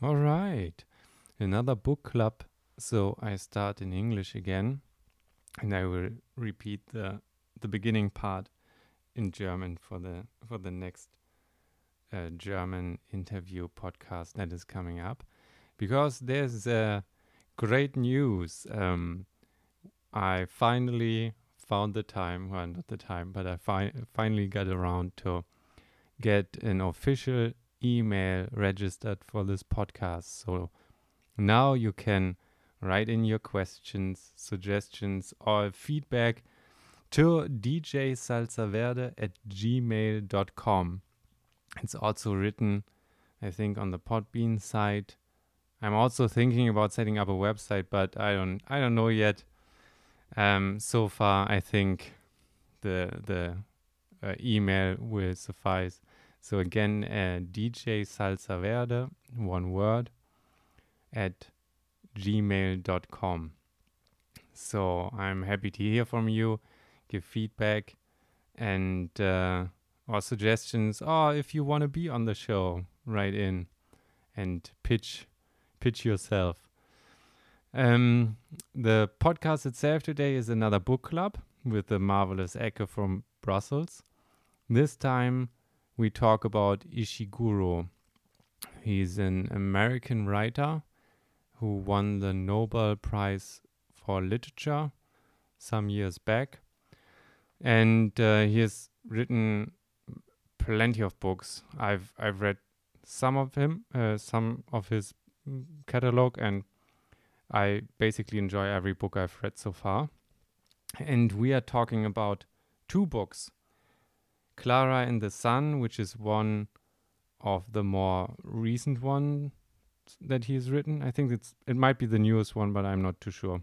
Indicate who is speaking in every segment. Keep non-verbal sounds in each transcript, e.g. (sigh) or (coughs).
Speaker 1: All right. Another book club. So I start in English again and I will repeat the the beginning part in German for the for the next uh, German interview podcast that is coming up because there's uh, great news. Um, I finally found the time, well, not the time, but I fi- finally got around to get an official email registered for this podcast. So now you can write in your questions, suggestions, or feedback to djsalsaverde at gmail.com. It's also written, I think, on the Podbean site. I'm also thinking about setting up a website, but I don't I don't know yet. Um, so far, I think the the uh, email will suffice. So again, uh, DJ Salsa Verde, one word, at gmail.com. So I'm happy to hear from you, give feedback, and uh, or suggestions. Or if you want to be on the show, write in and pitch pitch yourself. Um, the podcast itself today is another book club with the marvelous Ekke from Brussels. This time we talk about Ishiguro. He's an American writer who won the Nobel Prize for Literature some years back. And uh, he has written plenty of books. I've I've read some of him, uh, some of his catalog, and I basically enjoy every book I've read so far. And we are talking about two books Klara in the Sun, which is one of the more recent ones that he's written. I think it's it might be the newest one, but I'm not too sure.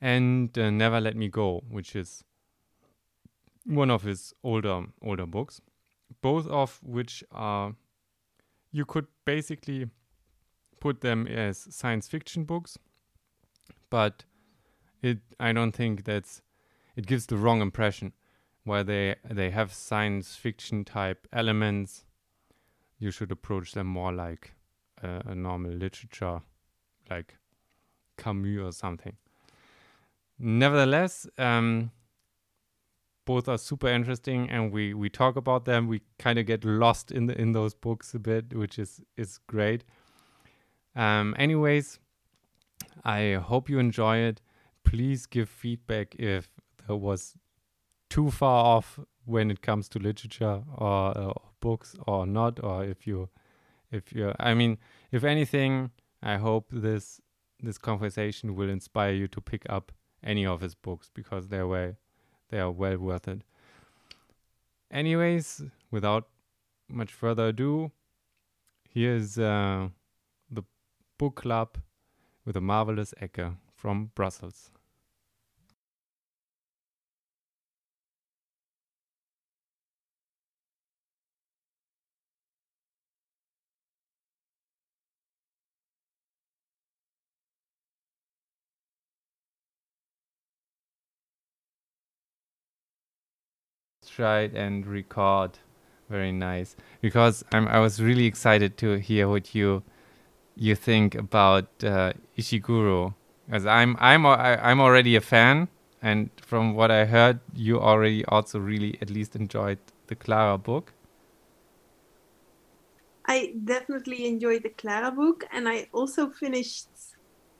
Speaker 1: And uh, Never Let Me Go, which is one of his older older books, both of which are you could basically put them as science fiction books, but it I don't think that's it gives the wrong impression where they they have science fiction type elements. You should approach them more like uh, a normal literature, like Camus or something. Nevertheless, um, both are super interesting, and we we talk about them. We kind of get lost in the in those books a bit, which is is great. Um, anyways, I hope you enjoy it. Please give feedback if there was too far off when it comes to literature or, uh, books or not, or if you, if you, I mean, if anything, I hope this this conversation will inspire you to pick up any of his books because they're well, they are well worth it. Anyways, without much further ado, here's. Uh, the book club with a marvelous Ekke from Brussels. And record. Very nice. Because I'm I was really excited to hear what you you think about uh, Ishiguro? As I'm I'm I'm already a fan, and from what I heard, you already also really at least enjoyed the Klara book.
Speaker 2: I definitely enjoyed the Klara book, and I also finished.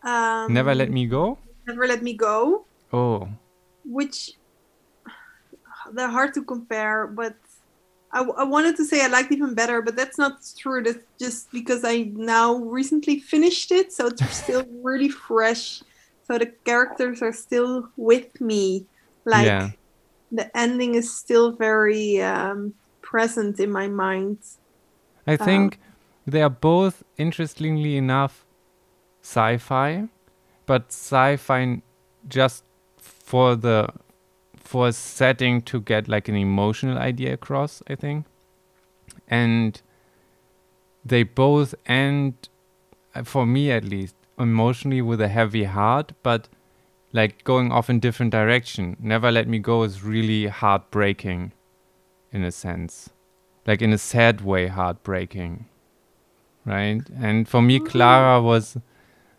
Speaker 2: Um,
Speaker 1: Never Let Me Go.
Speaker 2: Never Let Me Go.
Speaker 1: Oh.
Speaker 2: Which they're hard to compare, but I, I wanted to say I liked even better, but that's not true. That's just because I now recently finished it, so it's (laughs) still really fresh. So the characters are still with me. Like yeah. the ending is still very um, present in my mind.
Speaker 1: I think um, they are both, interestingly enough, sci-fi, but sci-fi just for the for a setting to get like an emotional idea across, I think. And they both end, uh, for me at least, emotionally with a heavy heart, but like going off in different direction. Never Let Me Go is really heartbreaking in a sense. Like in a sad way heartbreaking. right? And for me, Klara was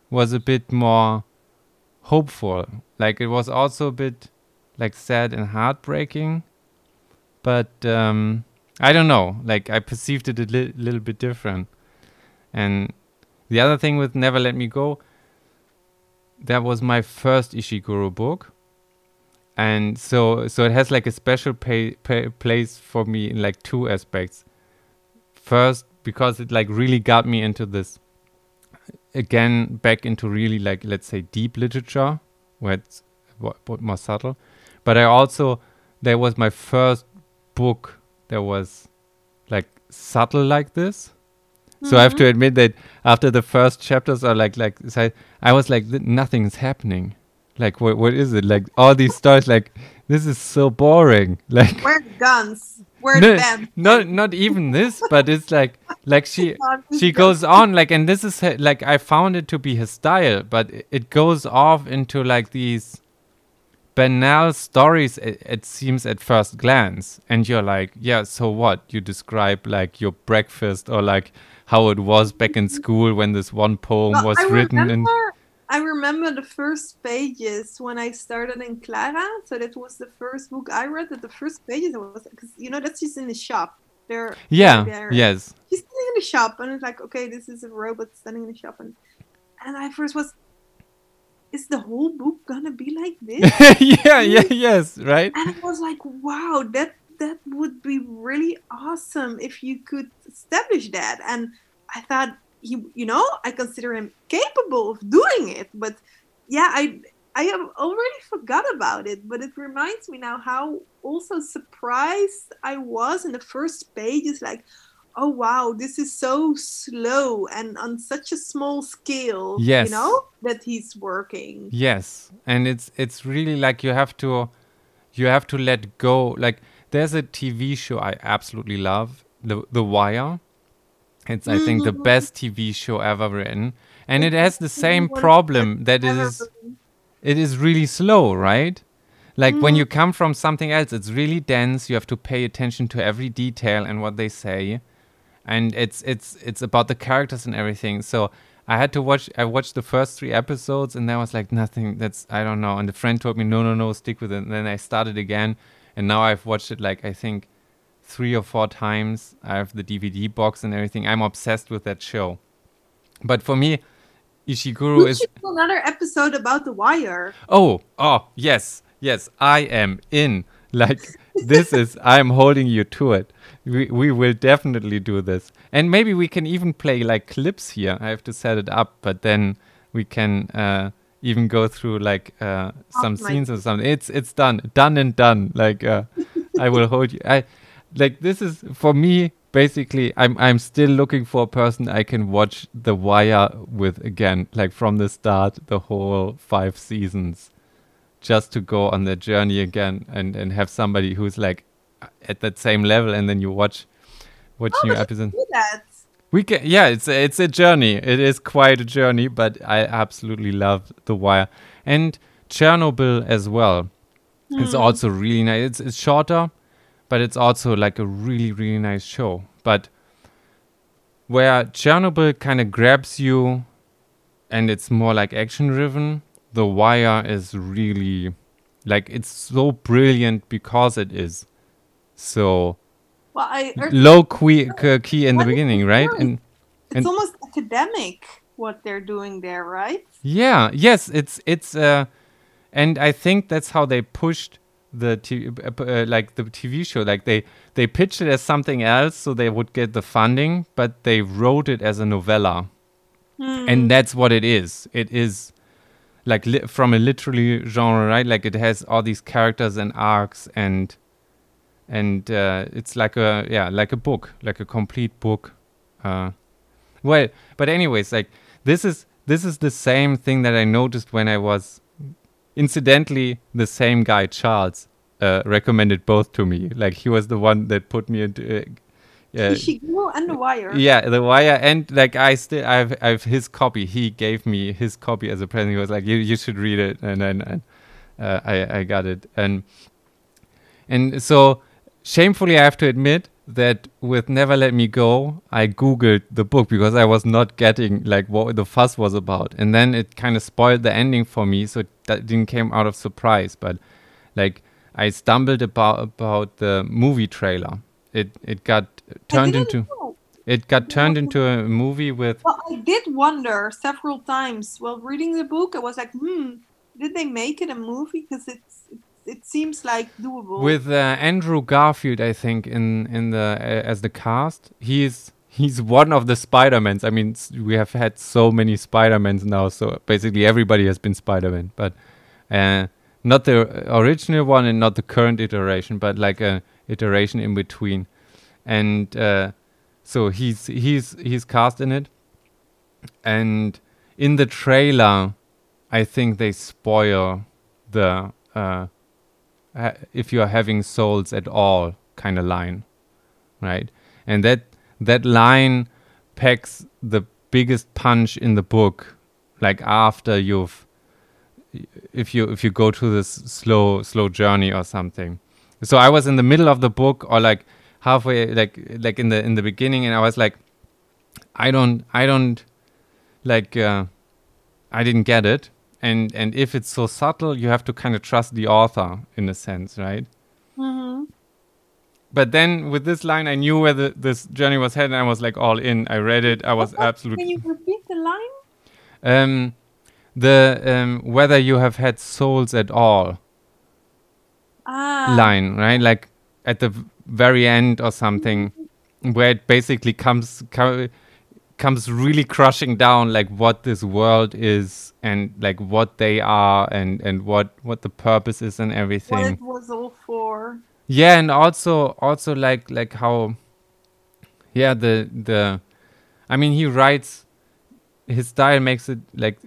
Speaker 1: was a bit more hopeful. Like it was also a bit like sad and heartbreaking, but um, I don't know. Like I perceived it a li- little bit different. And the other thing with Never Let Me Go, that was my first Ishiguro book, and so so it has like a special pay, pay, place for me in like two aspects. First, because it like really got me into this again back into really like let's say deep literature where it's what, more subtle but i also that was my first book that was like subtle like this. So i have to admit that after the first chapters are like like so i was like nothing's happening. Like what what is it? Like all these stories like this is so boring. (laughs) Like
Speaker 2: Where guns? Where
Speaker 1: no,
Speaker 2: the band?
Speaker 1: not not even this but it's like like she (laughs) she goes on like and this is her- like i found it to be his style but it- it goes off into like these banal stories it, it seems at first glance and you're like yeah so what you describe like your breakfast or like how it was back in mm-hmm. school when this one poem
Speaker 2: Well,
Speaker 1: was
Speaker 2: I
Speaker 1: written and
Speaker 2: I remember the first pages when I started in Klara. So that was the first book I read. That the first pages was because you know that's just in the shop. There.
Speaker 1: yeah
Speaker 2: there.
Speaker 1: yes
Speaker 2: She's standing in the shop, and it's like, okay, this is a robot standing in the shop, and and I first was, is the whole book gonna be like (laughs) this?
Speaker 1: yeah yeah yes right
Speaker 2: and I was like, wow, that that would be really awesome if you could establish that. And I thought he, you know, I consider him capable of doing it. But yeah, I I have already forgot about it. But it reminds me now how also surprised I was in the first pages, like. Oh wow, this is so slow and on such a small scale.
Speaker 1: Yes.
Speaker 2: You know, that he's working.
Speaker 1: Yes, and it's it's really like you have to you have to let go. Like there's a TV show I absolutely love, The The Wire. It's I think the
Speaker 2: Mhm.
Speaker 1: best TV show ever written, and it has the same problem that it is it is really slow, right? Like when
Speaker 2: Mm.
Speaker 1: you come from something else, it's really dense. You have to pay attention to every detail and what they say, and it's it's it's about the characters and everything. So I had to watch. I watched the first three episodes, and there was like nothing. That's I don't know. And the friend told me, no, no, no, stick with it. And then I started again, and now I've watched it like I think three or four times. I have the DVD box and everything. I'm obsessed with that show. But for me, Ishiguro
Speaker 2: We
Speaker 1: is
Speaker 2: another episode about the wire.
Speaker 1: Oh, oh, yes, yes, I am in. Like this is I'm holding you to it. We we will definitely do this. And maybe we can even play like clips here. I have to set it up, but then we can uh even go through like uh some
Speaker 2: my-
Speaker 1: scenes or something. It's it's done. Done and done. Like uh (laughs) I will hold you. I like this is for me basically I'm I'm still looking for a person I can watch The Wire with again, like from the start, the whole five seasons just to go on that journey again and and have somebody who's like at that same level and then you watch watch
Speaker 2: Oh,
Speaker 1: new episodes. we can yeah it's a, it's a journey. It is quite a journey but i absolutely love the wire and chernobyl as well. It's
Speaker 2: Hmm.
Speaker 1: also really nice it's, it's shorter but it's also like a really really nice show. But where chernobyl kind of grabs you and it's more like action driven the wire is really like it's so brilliant because it is so
Speaker 2: Well, I
Speaker 1: low key, key in the beginning right and
Speaker 2: it's
Speaker 1: and-
Speaker 2: almost academic what they're doing there, right?
Speaker 1: Yeah, yes, it's it's uh and I think that's how they pushed the t- uh, uh, like the TV show like they they pitched it as something else so they would get the funding, but they wrote it as a novella.
Speaker 2: Hmm.
Speaker 1: And that's what it is. It is like li- from a literary genre, right? Like it has all these characters and arcs and and uh, it's like a yeah, like a book, like a complete book. Uh well, but anyways, like this is this is the same thing that I noticed when I was incidentally the same guy Charles uh, recommended both to me. Like he was the one that put me into uh, uh,
Speaker 2: Ishiguro and the wire.
Speaker 1: yeah, The Wire, and like I still, I've, I've his copy. He gave me his copy as a present. He was like, "You, you should read it," and then and, uh, I, I got it, and and so shamefully, I have to admit, that with Never Let Me Go, I googled the book because I was not getting like what the fuss was about, and then it kind of spoiled the ending for me, so that didn't came out of surprise. But like I stumbled about about the movie trailer. It it got turned into
Speaker 2: know.
Speaker 1: it got turned into a movie with
Speaker 2: Well, I did wonder several times while reading the book. I was like, hmm, did they make it a movie? Because it's it, seems like doable.
Speaker 1: with uh, Andrew Garfield, I think, in in the uh, as the cast. He's he's one of the Spider-Mans. I mean, we have had so many Spider-Mans now, so basically everybody has been Spider-Man, but uh, not the original one and not the current iteration, but like a iteration in between. And uh, so he's he's he's cast in it, and in the trailer, I think they spoil the. Uh, if you are having souls at all kind of line right? And that that line packs the biggest punch in the book like after you've if you if you go through this slow slow journey or something. So i was in the middle of the book or like halfway like like in the in the beginning and i was like i don't i don't like uh, i didn't get it and and if it's so subtle you have to kind of trust the author in a sense right?
Speaker 2: Hmm
Speaker 1: but then with this line i knew where the, this journey was headed and i was like all in. I read it. I was
Speaker 2: Can
Speaker 1: absolutely
Speaker 2: you repeat the line?
Speaker 1: um the um whether you have had souls at all
Speaker 2: Ah,
Speaker 1: line right? Like at the very end or something where it basically comes co- comes really crushing down like what this world is and like what they are and and what what the purpose is and
Speaker 2: what
Speaker 1: everything
Speaker 2: it was all for.
Speaker 1: yeah and also also like like how yeah the the i mean he writes his style makes it like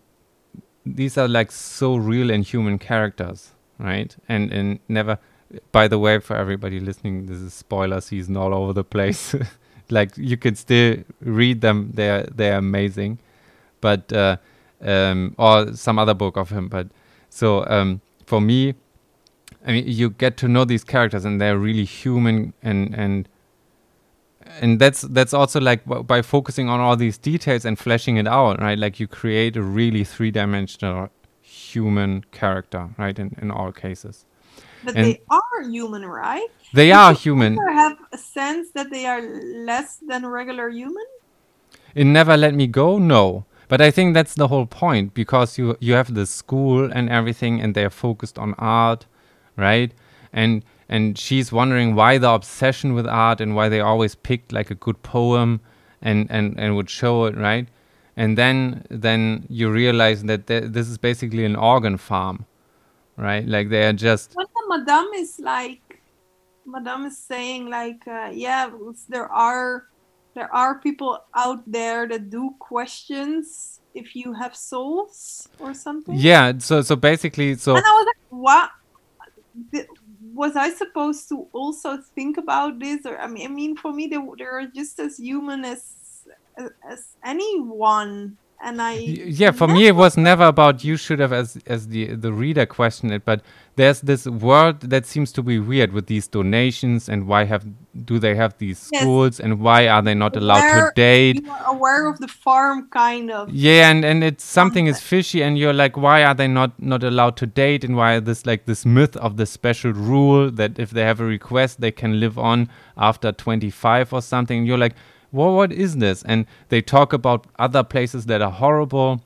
Speaker 1: these are like so real and human characters right? And and never by the way for everybody listening this is spoiler season all over the place (laughs) like you can still read them they're they're amazing but uh um or some other book of him but so um for me I mean, you get to know these characters, and they're really human, and and and that's that's also like by focusing on all these details and fleshing it out, right? Like you create a really three-dimensional human character, right? In in all cases,
Speaker 2: But
Speaker 1: And-
Speaker 2: they are human, right?
Speaker 1: they are
Speaker 2: you
Speaker 1: human.
Speaker 2: ever have a sense that they are less than regular human?
Speaker 1: In Never Let Me Go, no. But I think that's the whole point because you you have the school and everything, and they're focused on art, right? And and she's wondering why the obsession with art and why they always picked like a good poem and and and would show it, right? And then then you realize that th- this is basically an organ farm, right? Like they are just
Speaker 2: When madame is like, madame is saying like, uh, yeah, there are there are people out there that do questions if you have souls or something.
Speaker 1: yeah. So so basically so
Speaker 2: And I was like, what? Th- Was I supposed to also think about this? Or I mean, I mean, for me, they they're just as human as as, as anyone. And I
Speaker 1: yeah for me it was never about you should have as as the the reader question it but there's this word that seems to be weird with these donations and why have do they have these
Speaker 2: Yes.
Speaker 1: schools and why are they not allowed to date
Speaker 2: aware of the farm, kind of.
Speaker 1: yeah and and it's something is fishy and you're like why are they not not allowed to date and why this like this myth of the special rule that if they have a request they can live on after 25 or something and you're like well, what is this? And they talk about other places that are horrible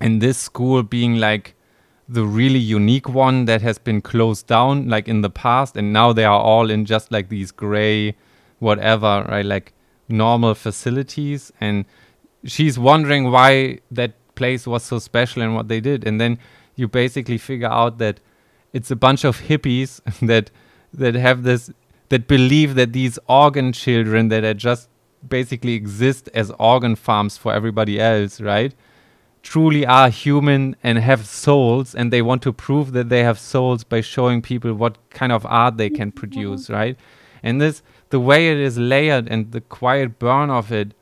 Speaker 1: and this school being like the really unique one that has been closed down like in the past and now they are all in just like these gray whatever right like normal facilities. And she's wondering why that place was so special and what they did. And then you basically figure out that it's a bunch of hippies (laughs) that that have this that believe that these organ children that are just basically exist as organ farms for everybody else right? Truly are human and have souls and they want to prove that they have souls by showing people what kind of art they can produce mm-hmm. right? And this the way it is layered and the quiet burn of it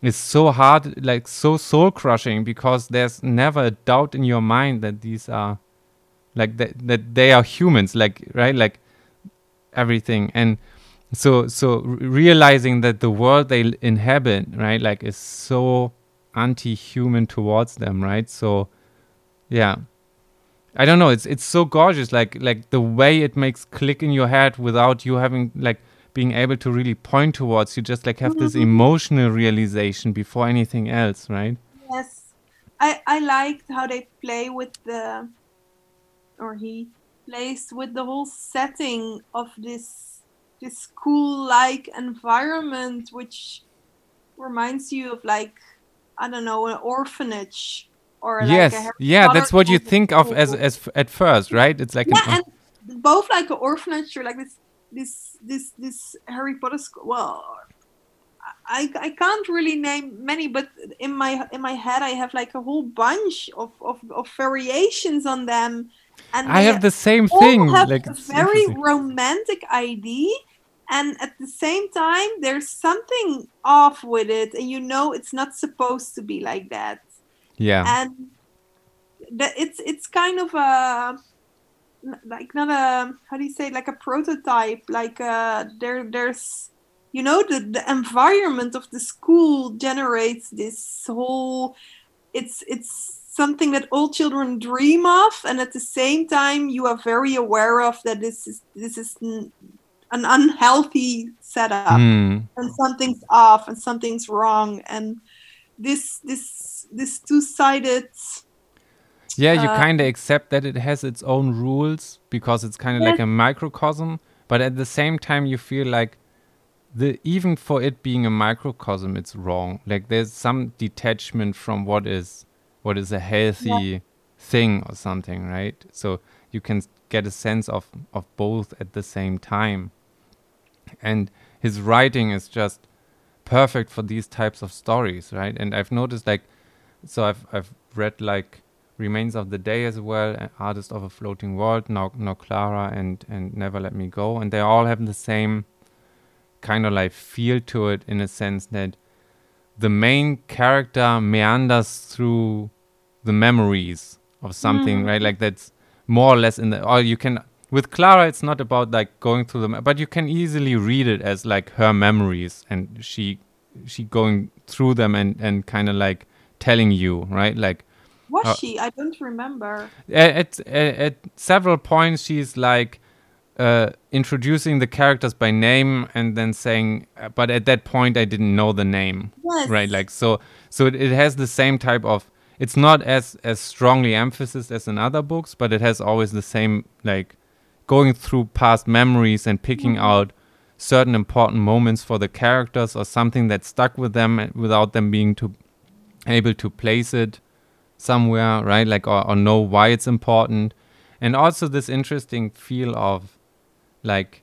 Speaker 1: is so hard like so soul crushing because there's never a doubt in your mind that these are like that, that they are humans like right? Like everything. And so so realizing that the world they inhabit right like is so anti-human towards them right? So yeah. I don't know. It's it's so gorgeous like like the way it makes click in your head without you having like being able to really point towards. You just like have this
Speaker 2: Mhm.
Speaker 1: emotional realization before anything else right?
Speaker 2: Yes, I I liked how they play with the, or he plays with the whole setting of this this school-like environment, which reminds you of like I don't know an orphanage or like
Speaker 1: yes yeah that's what you think of as as at first right it's like
Speaker 2: yeah,
Speaker 1: an,
Speaker 2: and both like an orphanage or like this this this this Harry Potter school. Well, I I can't really name many, but in my in my head I have like a whole bunch of of, of variations on them, and
Speaker 1: i have the same thing
Speaker 2: have
Speaker 1: like
Speaker 2: a very romantic ID. And at the same time, there's something off with it, and you know it's not supposed to be like that.
Speaker 1: Yeah.
Speaker 2: And that it's it's kind of a like not a how do you say like a prototype like uh there there's you know the the environment of the school generates this whole it's it's something that all children dream of and at the same time you are very aware of that this is this is an unhealthy setup
Speaker 1: Hmm.
Speaker 2: and something's off and something's wrong and this this this two-sided
Speaker 1: Yeah, you
Speaker 2: Uh,
Speaker 1: kind of accept that it has its own rules because it's kind of like a microcosm, but at the same time you feel like the even for it being a microcosm it's wrong. Like there's some detachment from what is what is a healthy thing or something, right? So you can get a sense of of both at the same time. And his writing is just perfect for these types of stories, right? And I've noticed like so I've I've read like Remains of the Day as well, uh, Artist of a Floating World, now now Klara and and Never Let Me Go, and they all have the same kind of like feel to it in a sense that the main character meanders through the memories of something, right? Like that's more or less in the or you can with Klara it's not about like going through them but you can easily read it as like her memories and she she going through them and and kind of like telling you, right? Like
Speaker 2: was
Speaker 1: Uh,
Speaker 2: she? I don't remember.
Speaker 1: At, at at several points she's like uh, introducing the characters by name and then saying uh, but at that point i didn't know the name
Speaker 2: yes.
Speaker 1: right? Like so so it, it has the same type of it's not as as strongly emphasized as in other books but it has always the same like going through past memories and picking
Speaker 2: Mhm.
Speaker 1: out certain important moments for the characters or something that stuck with them without them being to able to place it somewhere right? Like or, or know why it's important. And also this interesting feel of like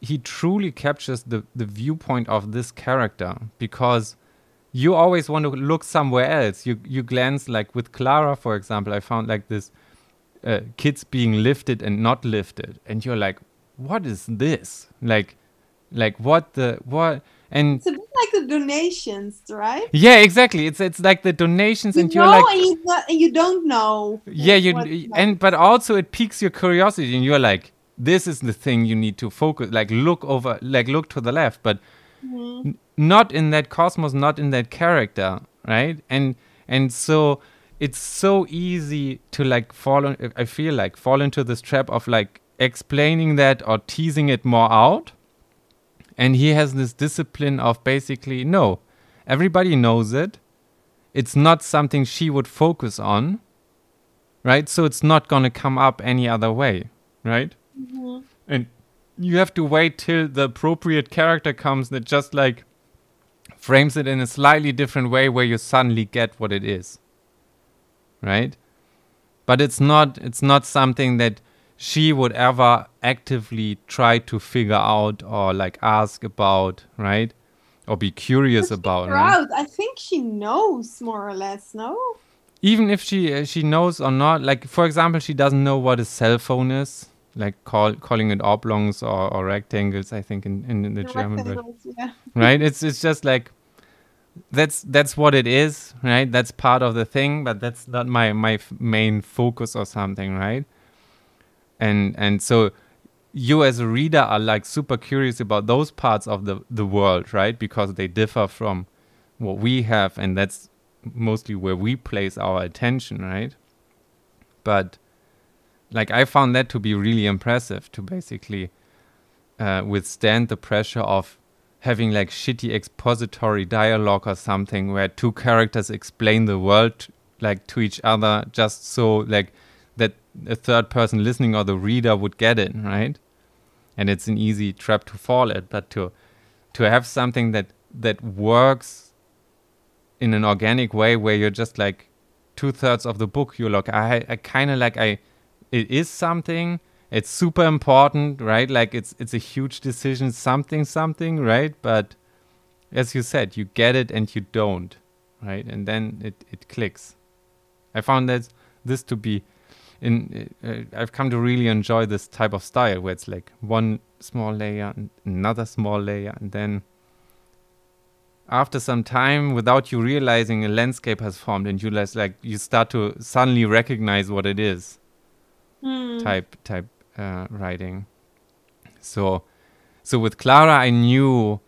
Speaker 1: he truly captures the the viewpoint of this character because you always want to look somewhere else. You you glance like with Klara for example i found like this uh, kids being lifted and not lifted. And you're like what is this? Like like what the what and
Speaker 2: it's a bit like the donations right?
Speaker 1: Yeah exactly. It's it's like the donations
Speaker 2: you
Speaker 1: and you're like
Speaker 2: and, you, not, and you don't know
Speaker 1: yeah you and but also it piques your curiosity and you're like this is the thing you need to focus like look over like look to the left but
Speaker 2: Mhm.
Speaker 1: n- not in that cosmos not in that character right? And and so it's so easy to like fall on, i feel like fall into this trap of like explaining that or teasing it more out. And he has this discipline of basically no everybody knows it. It's not something she would focus on right? So it's not going to come up any other way right?
Speaker 2: Mhm.
Speaker 1: and you have to wait till the appropriate character comes that just like frames it in a slightly different way where you suddenly get what it is right but it's not it's not something that she would ever actively try to figure out or like ask about right or be curious about right?
Speaker 2: I think she knows more or less. No.
Speaker 1: even if she uh, she knows or not like for example she doesn't know what a cell phone is like call calling it oblongs or, or rectangles i think in, in, in the german
Speaker 2: rectangles, yeah.
Speaker 1: right it's it's just like that's that's what it is right that's part of the thing but that's not my my f- main focus or something right and and so you as a reader are like super curious about those parts of the the world, right? Because they differ from what we have, and that's mostly where we place our attention, right? But like I found that to be really impressive to basically uh, withstand the pressure of having like shitty expository dialogue or something where two characters explain the world like to each other just so like that a third person listening or the reader would get it right? And it's an easy trap to fall at but to to have something that that works in an organic way where you're just like two thirds of the book you're like i i kind of like i it is something it's super important right? Like it's it's a huge decision something something right? But as you said you get it and you don't right? And then it it clicks. I found that this to be in uh, i've come to really enjoy this type of style where it's like one small layer and another small layer and then after some time without you realizing a landscape has formed and you less like you start to suddenly recognize what it is.
Speaker 2: Mm.
Speaker 1: type type uh, writing. So, so with Klara, I knew,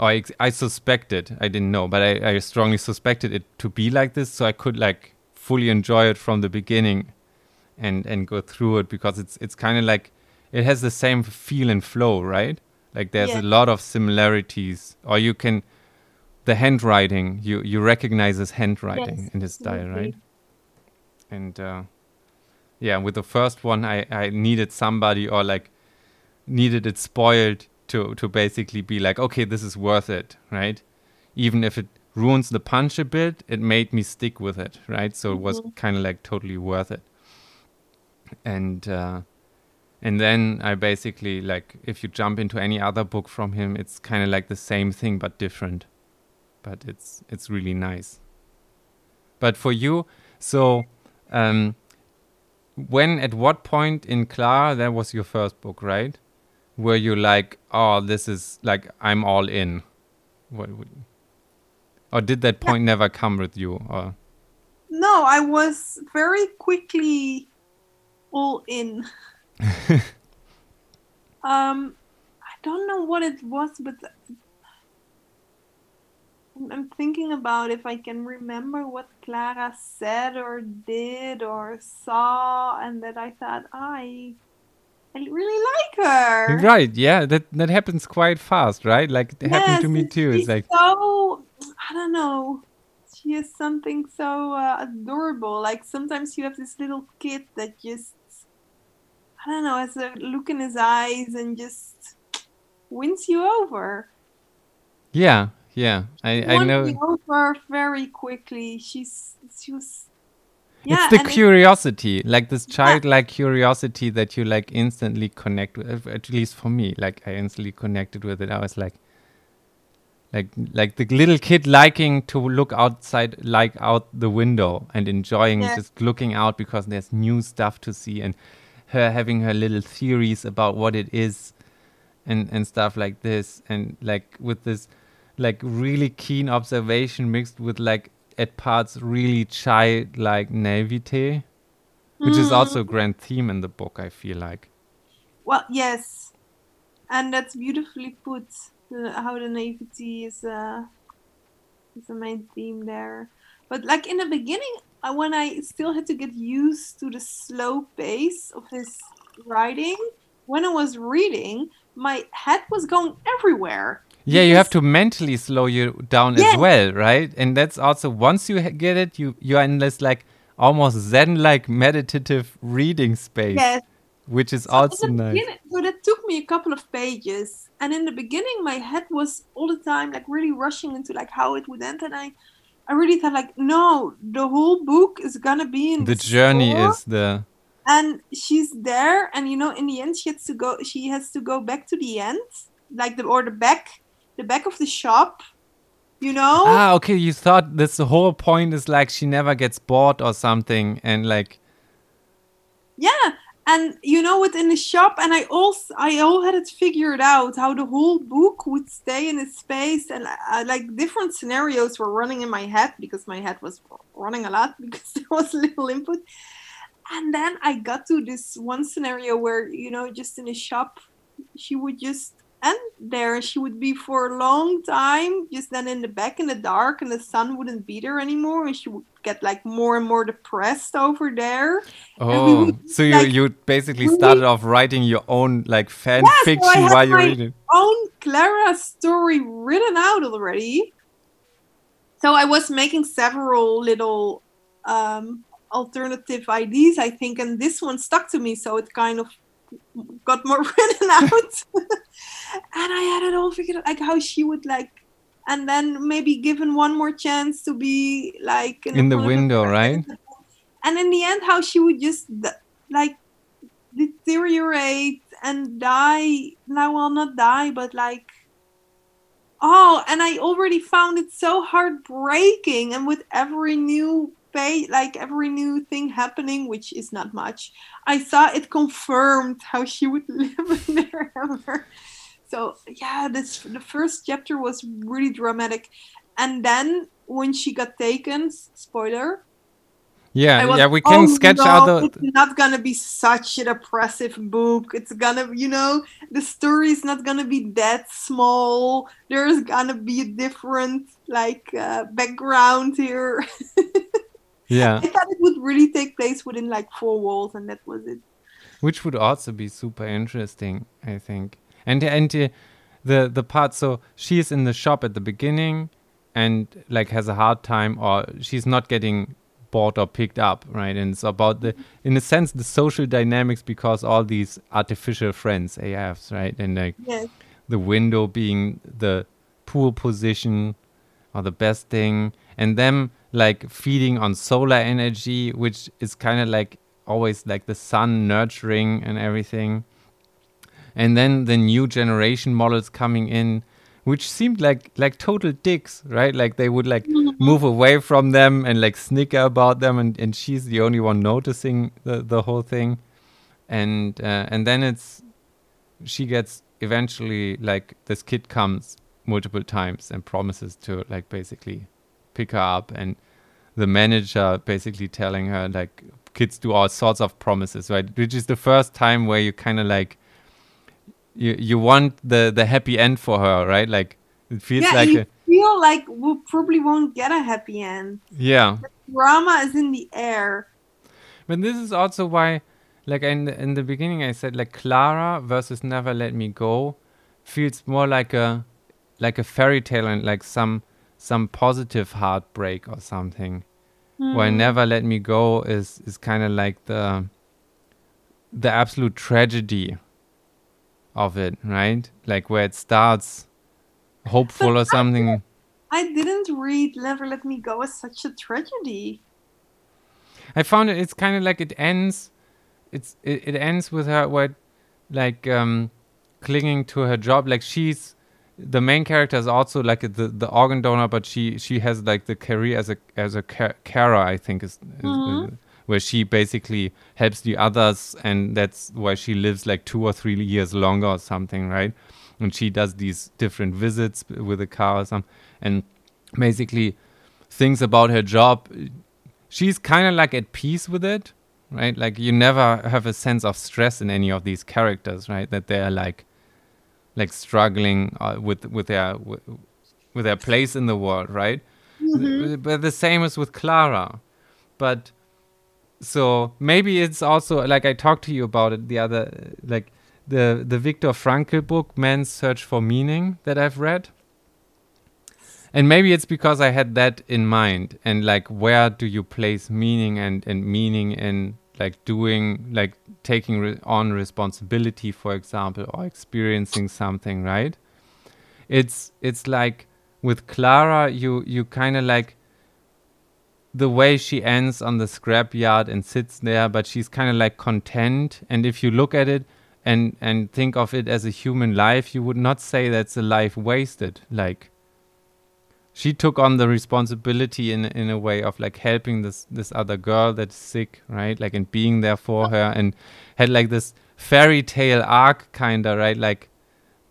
Speaker 1: or I, I suspected, I didn't know, but I, I strongly suspected it to be like this, so I could like fully enjoy it from the beginning, and and go through it because it's it's kind of like it has the same feel and flow, right? Like there's
Speaker 2: Yeah.
Speaker 1: a lot of similarities, or you can the handwriting you you recognize as handwriting
Speaker 2: Yes,
Speaker 1: in his style, right? and uh, yeah with the first one I, I needed somebody or like needed it spoiled to to basically be like okay this is worth it right? Even if it ruins the punch a bit it made me stick with it right? So it was
Speaker 2: Mhm.
Speaker 1: kind of like totally worth it. And uh, and then I basically like if you jump into any other book from him it's kind of like the same thing but different. But it's it's really nice. But for you so um when at what point in Klara that was your first book right? Were you like oh this is like I'm all in. What would or did that point never come with you or?
Speaker 2: No, I was very quickly all in. (laughs) um, I don't know what it was, but I'm- thinking about if I can remember what Klara said or did or saw, and that I thought I, I really like her.
Speaker 1: right yeah that that happens quite fast right like it happened to me too it's like
Speaker 2: so I don't know. She is something so uh, adorable. Like sometimes you have this little kid that just I don't know has a look in his eyes and just wins you over.
Speaker 1: yeah yeah I I know
Speaker 2: over very quickly. She's she was. Yeah,
Speaker 1: it's the
Speaker 2: and it-
Speaker 1: curiosity like this childlike curiosity that you like instantly connect uh, with at least for me like i instantly connected with it i was like like like the little kid liking to look outside like out the window and enjoying
Speaker 2: Yeah.
Speaker 1: just looking out because there's new stuff to see and her having her little theories about what it is and and stuff like this and like with this like really keen observation mixed with like at parts really childlike naivete which is
Speaker 2: Mm.
Speaker 1: also a grand theme in the book i feel like
Speaker 2: Well, yes, and that's beautifully put. The, how the naivety is uh, is the main theme there. But like in the beginning, uh, when I still had to get used to the slow pace of his writing, when I was reading, my head was going everywhere.
Speaker 1: Yeah you have to mentally slow you down
Speaker 2: Yes.
Speaker 1: as well right and that's also once you get it you you're in this like almost zen like meditative reading space
Speaker 2: Yes.
Speaker 1: which is
Speaker 2: So
Speaker 1: also nice
Speaker 2: So that took me a couple of pages, and in the beginning, my head was all the time like really rushing into like how it would end, and I, I really thought like, no, the whole book is gonna be in
Speaker 1: the
Speaker 2: the
Speaker 1: journey
Speaker 2: store,
Speaker 1: is the
Speaker 2: and she's there, and you know, in the end, she has to go. She has to go back to the end, like the or the back, the back of the shop. You know?
Speaker 1: ah okay you thought this the whole point is like she never gets bored or something and like
Speaker 2: Yeah, and you know within the shop, and I also I all had it figured out how the whole book would stay in its space, and uh, like different scenarios were running in my head because my head was running a lot (laughs) because there was little input, and then I got to this one scenario where you know just in a shop she would just end there and she would be for a long time just then in the back in the dark and the sun wouldn't beat her anymore and she would get like more and more depressed over there.
Speaker 1: Oh
Speaker 2: would,
Speaker 1: so you
Speaker 2: like,
Speaker 1: you basically started off writing your own like fan
Speaker 2: yeah,
Speaker 1: fiction
Speaker 2: so
Speaker 1: while you're reading.
Speaker 2: own Klara story written out already. So i was making several little um alternative ideas i think and this one stuck to me so it kind of got more (laughs) written out (laughs) and i had it all figured out like how she would like and then maybe given one more chance to be like
Speaker 1: in, in the window right?
Speaker 2: And in the end how she would just like deteriorate and die now well not die but like oh and i already found it so heartbreaking and with every new page like every new thing happening which is not much i saw it confirmed how she would (laughs) live in there ever so yeah this the first chapter was really dramatic. And then when she got taken spoiler.
Speaker 1: Yeah was, yeah we can oh, sketch
Speaker 2: no,
Speaker 1: out
Speaker 2: it's not gonna be such a depressive book. It's gonna you know the story is not gonna be that small. There's gonna be a different like uh, background here. (laughs)
Speaker 1: Yeah.
Speaker 2: I thought it would really take place within like four walls and that was it.
Speaker 1: Which would also be super interesting i think and and uh, the the part so she's in the shop at the beginning and like has a hard time or she's not getting bought or picked up right? And it's about the in a sense the social dynamics because all these artificial friends afs right? And like
Speaker 2: yes.
Speaker 1: the window being the pool position or the best thing and them like feeding on solar energy which is kind of like always like the sun nurturing and everything and then the new generation models coming in which seemed like like total dicks right? Like they would like mm-hmm. move away from them and like snicker about them and, and she's the only one noticing the, the whole thing. And uh, and then it's she gets eventually like this kid comes multiple times and promises to like basically pick her up. And the manager basically telling her like kids do all sorts of promises right? Which is the first time where you kind of like you you want the the happy end for her, right? Like it feels
Speaker 2: yeah,
Speaker 1: like
Speaker 2: you
Speaker 1: a,
Speaker 2: feel like we probably won't get a happy end.
Speaker 1: Yeah,
Speaker 2: the drama is in the air.
Speaker 1: But this is also why, like in the, in the beginning, I said like Klara versus Never Let Me Go feels more like a like a fairy tale and like some some positive heartbreak or something. Mm. Where Never Let Me Go is is kind of like the the absolute tragedy of it, right? Like where it starts hopeful but or something.
Speaker 2: I, I didn't read Never Let Me Go as such a tragedy.
Speaker 1: I found it. It's kind of like it ends. It's it, it ends with her what, like um, clinging to her job. Like she's the main character is also like the the organ donor, but she she has like the career as a as a carer. I think is, mm-hmm. is, where she basically helps the others and that's why she lives like two or three years longer or something right? And she does these different visits with a car or something and basically things about her job she's kind of like at peace with it right? Like you never have a sense of stress in any of these characters right? That they're like like struggling uh, with with their with, with their place in the world right?
Speaker 2: Mm-hmm.
Speaker 1: but the same is with Klara. But so maybe it's also like I talked to you about it the other like the the Viktor Frankl book Man's Search for Meaning that I've read. And maybe it's because I had that in mind and like where do you place meaning and and meaning in like doing like taking re on responsibility for example or experiencing something, right? It's it's like with Klara you you kind of like the way she ends on the scrapyard and sits there, but she's kind of like content. And if you look at it and and think of it as a human life, you would not say that's a life wasted. Like she took on the responsibility in in a way of like helping this this other girl that's sick, right? Like and being there for her and had like this fairy tale arc kinda, right? Like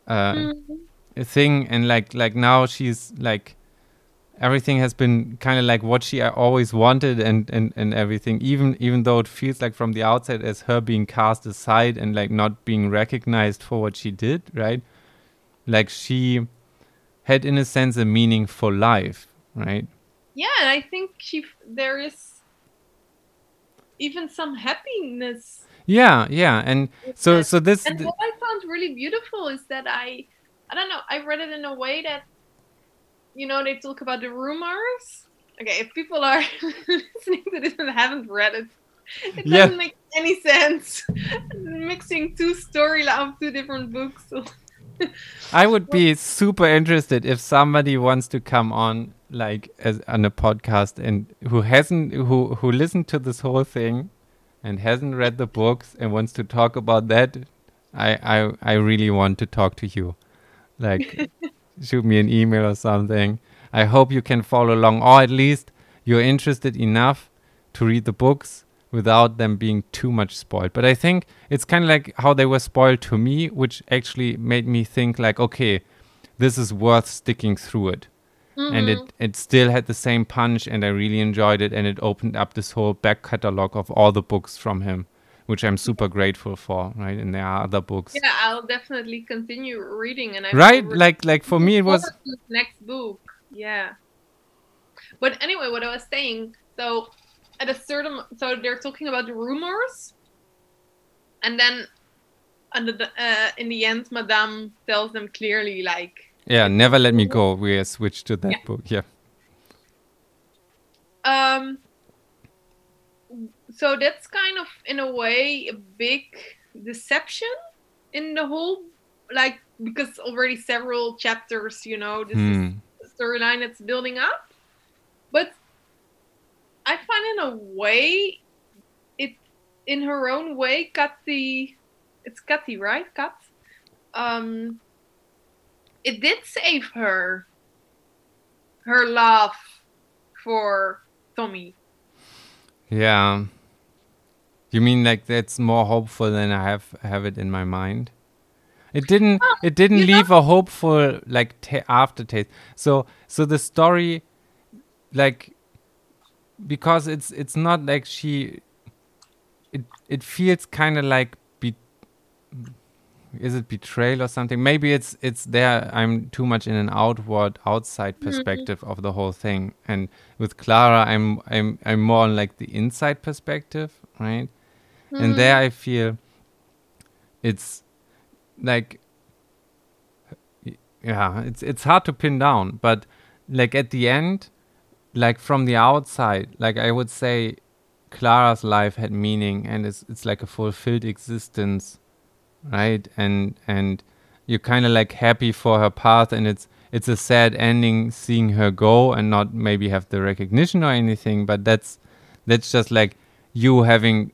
Speaker 1: uh, mm. a thing and like like now she's like everything has been kind of like what she uh, always wanted and, and and everything. Even even though it feels like from the outside as her being cast aside and like not being recognized for what she did right? Like she had in a sense a meaningful life right?
Speaker 2: Yeah and i think she there is even some happiness.
Speaker 1: Yeah yeah and so so this
Speaker 2: and what i found really beautiful is that i i don't know i read it in a way that you know, they talk about the rumors. Okay, if people are (laughs) listening to this and haven't read it, it yeah. doesn't make any sense. (laughs) Mixing two story of two different books. (laughs)
Speaker 1: I would be super interested if somebody wants to come on like as on a podcast and who hasn't who who listened to this whole thing and hasn't read the books and wants to talk about that. I I I really want to talk to you. Like shoot me an email or something. I hope you can follow along, or at least you're interested enough to read the books without them being too much spoiled. But I think it's kind of like how they were spoiled to me, which actually made me think like, okay, this is worth sticking through it. Mm-hmm. And it, it still had the same punch, and I really enjoyed it. And it opened up this whole back catalog of all the books from him which I'm super grateful for, right? And there are other books.
Speaker 2: Yeah, I'll definitely continue reading, and I
Speaker 1: right, like like for me it was
Speaker 2: next book. Yeah, but anyway, what I was saying, so at a certain, so they're talking about the rumors, and then under the uh, in the end, Madame tells them clearly, like,
Speaker 1: yeah, never let me go. We switched to that yeah. book. Yeah.
Speaker 2: Um, so that's kind of in a way a big deception in the whole like because already several chapters you know this hmm. is storyline that's building up. But i find in a way it in her own way Kati it's Kati right? Kat? Um it did save her her love for Tommy.
Speaker 1: Yeah you mean like that's more hopeful than I have have it in my mind? It didn't. Oh, it didn't leave know? a hopeful like ta- aftertaste. So so the story, like, because it's it's not like she. It it feels kind of like be. Is it betrayal or something? Maybe it's it's there. I'm too much in an outward outside mm-hmm. perspective mm-hmm. of the whole thing, and with Klara, I'm I'm I'm more on like the inside perspective, right? Mm. And there I feel it's like yeah, it's it's hard to pin down, but like at the end, like from the outside, like I would say Klara's life had meaning and it's it's like a fulfilled existence, right? And and you're kind of like happy for her path and it's it's a sad ending seeing her go and not maybe have the recognition or anything, but that's that's just like you having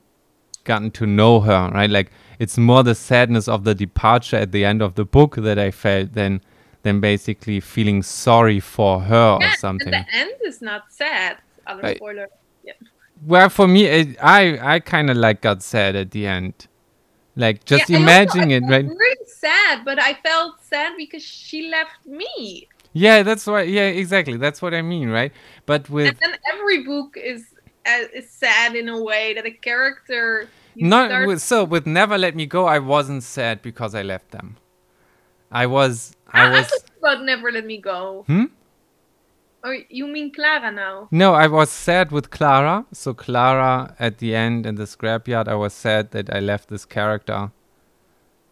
Speaker 1: gotten to know her, right? Like it's more the sadness of the departure at the end of the book that I felt than than basically feeling sorry for her yeah, or something.
Speaker 2: the end is not sad. Other spoiler. Yeah.
Speaker 1: Well, for me, it, I I kind of like got sad at the end. Like just yeah, imagining it, right?
Speaker 2: Really sad, but I felt sad because she left me.
Speaker 1: Yeah, that's why. Yeah, exactly. That's what I mean, right? But with
Speaker 2: and then every book is is sad in a way that a character.
Speaker 1: Not start... with, so with Never Let Me Go. I wasn't sad because I left them. I was. I,
Speaker 2: I
Speaker 1: was.
Speaker 2: about Never Let Me Go.
Speaker 1: Hmm.
Speaker 2: Oh, you mean Klara now?
Speaker 1: No, I was sad with Klara. So Klara at the end in the scrapyard, I was sad that I left this character,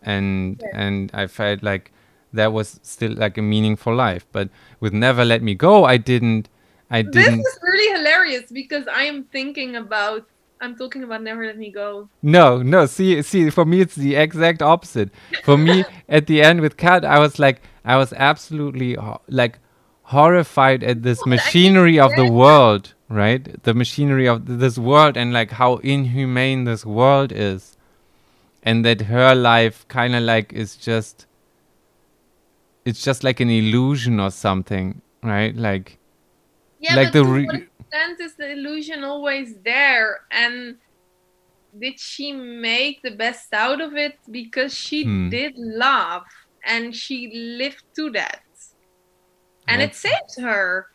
Speaker 1: and and I felt like that was still like a meaningful life. But with Never Let Me Go, I didn't. I didn't.
Speaker 2: This is really hilarious because I am thinking about. I'm talking about Never Let Me Go.
Speaker 1: No, no. See, see. For me, it's the exact opposite. For me, (laughs) at the end with Kat, I was like, I was absolutely like horrified at this machinery of the world, right? The machinery of this world and like how inhumane this world is, and that her life kind of like is just. It's just like an illusion or something, right? Like
Speaker 2: yeah, like the re- to what extent is the illusion always there? And did she make the best out of it because she hmm. did love and she lived to that, and it saves her.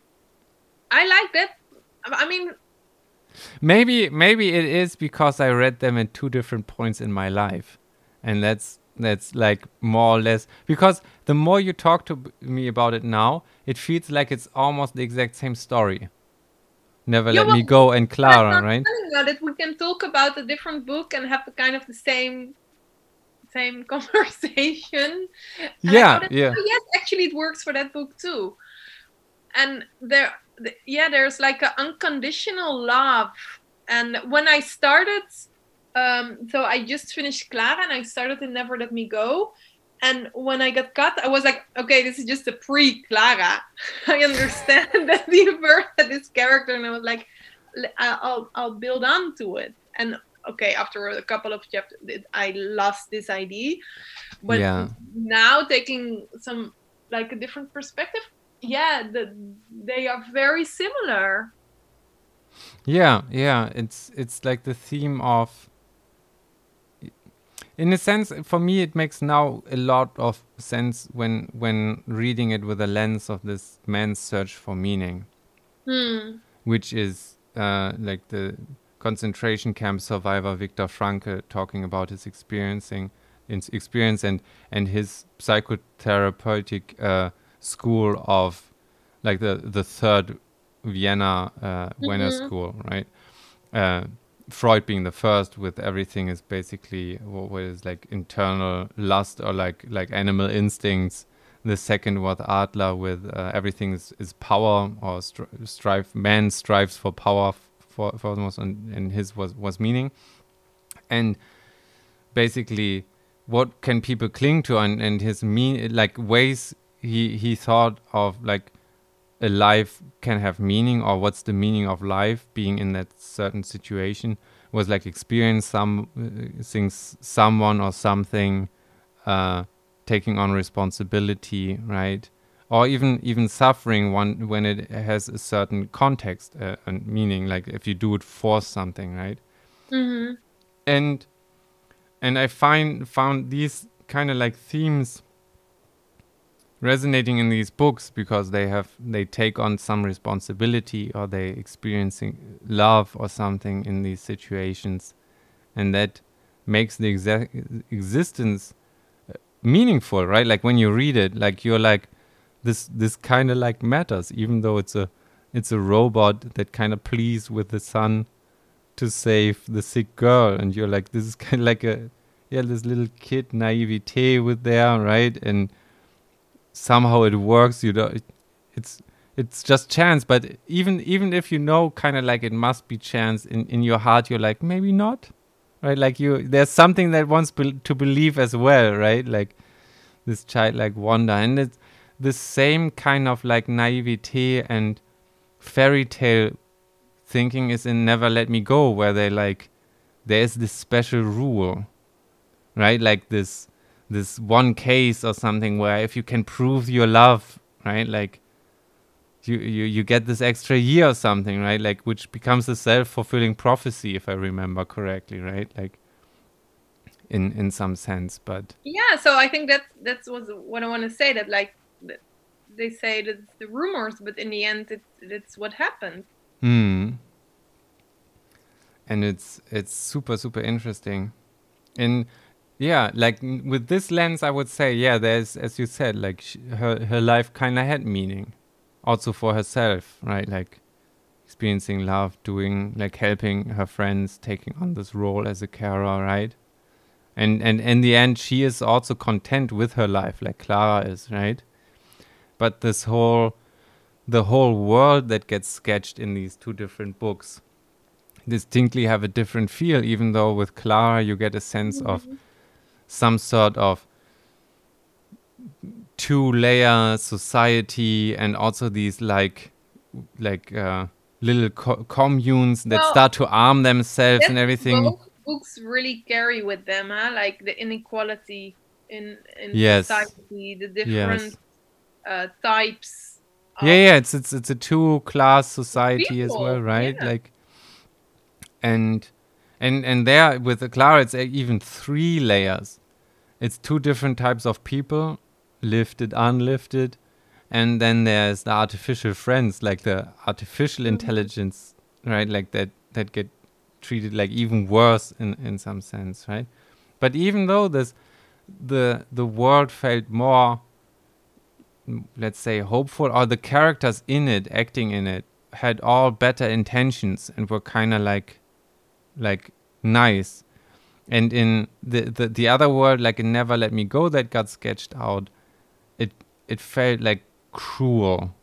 Speaker 2: I like that. I mean,
Speaker 1: maybe maybe it is because I read them at two different points in my life, and that's that's like more or less because the more you talk to me about it now, it feels like it's almost the exact same story. Never
Speaker 2: Yeah,
Speaker 1: let me go and
Speaker 2: Klara,
Speaker 1: right?
Speaker 2: that we can talk about a different book and have the kind of the same same (laughs) conversation. And
Speaker 1: Yeah,
Speaker 2: thought,
Speaker 1: yeah.
Speaker 2: Oh, yes, actually, it works for that book too. And there, th- yeah, there's like an unconditional love. And when I started, um, so I just finished Klara and I started in Never Let Me Go. And when I got cut, I was like, okay, this is just a pre Klara. (laughs) I understand (laughs) that the birth of this character, and I was like, I- uh, I'll I'll build on to it. And okay, after a couple of chapters, I lost this idea. But
Speaker 1: Yeah.
Speaker 2: now taking some like a different perspective, yeah, the, they are very similar.
Speaker 1: Yeah, yeah. It's it's like the theme of in a sense for me it makes now a lot of sense when when reading it with a lens of this man's search for meaning
Speaker 2: Hmm.
Speaker 1: which is uh, like the concentration camp survivor Viktor Frankl talking about his experiencing his experience and and his psychotherapeutic uh, school of like the the third Vienna uh, Vienna
Speaker 2: Mhm.
Speaker 1: school, right? Freud being the first, with everything is basically what, is like internal lust or like like animal instincts. The second was Adler with uh, everything is, is power or stri- strive. Man strives for power f- for foremost, and, and his was was meaning. And basically, what can people cling to, and, and his mean like ways he he thought of like a life can have meaning or what's the meaning of life being in that certain situation was like experience some uh, things someone or something uh, taking on responsibility right? Or even even suffering one when it has a certain context uh, and meaning like if you do it for something right?
Speaker 2: Hmm
Speaker 1: and and i find found these kind of like themes resonating in these books because they have they take on some responsibility or they experiencing love or something in these situations. And that makes the exa- existence uh, meaningful right? Like when you read it like you're like this this kind of like matters even though it's a it's a robot that kind of pleads with the sun to save the sick girl. And you're like this is (laughs) kind of like a yeah this little kid naivete with there right? And somehow it works you know it, it's it's just chance but even even if you know kind of like it must be chance in in your heart you're like maybe not right? Like you there's something that wants bel to believe as well right? Like this childlike wonder and it's the same kind of like naivete and fairy tale thinking is in never let me go where they like there's this special rule right? Like this this one case or something where if you can prove your love right like you you, you get this extra year or something right like which becomes a self-fulfilling prophecy if i remember correctly right like in in some sense but
Speaker 2: Yeah, so I think that's that's was what I want to say. That like they say that it's the rumors, but in the end, it's it's what happened.
Speaker 1: Hmm. And it's it's super super interesting, and yeah, like with this lens, I would say yeah, there's as you said, like sh- her her life kind of had meaning, also for herself, right? Like experiencing love, doing like helping her friends, taking on this role as a carer, right? And and in the end, she is also content with her life, like Klara is, right? But this whole the whole world that gets sketched in these two different books distinctly have a different feel even though with klara you get a sense of mm-hmm. Some sort of two layer society and also these like like uh, little co- communes that
Speaker 2: Well,
Speaker 1: start to arm themselves and everything
Speaker 2: Both books really carry with them, huh? Like the inequality in in
Speaker 1: Yes.
Speaker 2: society, the
Speaker 1: Yes.
Speaker 2: different uh, types.
Speaker 1: Yeah yeah it's it's it's a two class society as well right
Speaker 2: yeah.
Speaker 1: like and and and there with the klara it's even three layers. It's two different types of people lifted unlifted. And then there's the artificial friends like the artificial
Speaker 2: Mhm.
Speaker 1: intelligence right? Like that that get treated like even worse in in some sense right? But even though this the the world felt more let's say hopeful or the characters in it acting in it had all better intentions and were kind of like like nice and in the, the the other world like in never let me go that got sketched out it it felt like cruel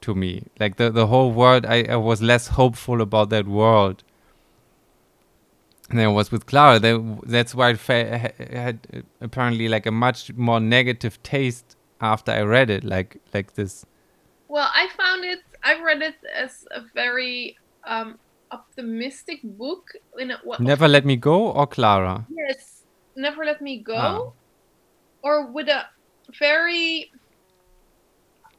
Speaker 1: to me like the the whole world i, I was less hopeful about that world than I was with Klara. That, that's why it ha- had uh, apparently like a much more negative taste after I read it. Like like this.
Speaker 2: Well, I found it. I read it as a very um, optimistic book. In a, well,
Speaker 1: Never let me go or Klara.
Speaker 2: yes, never let me go,
Speaker 1: Ah.
Speaker 2: or with a very,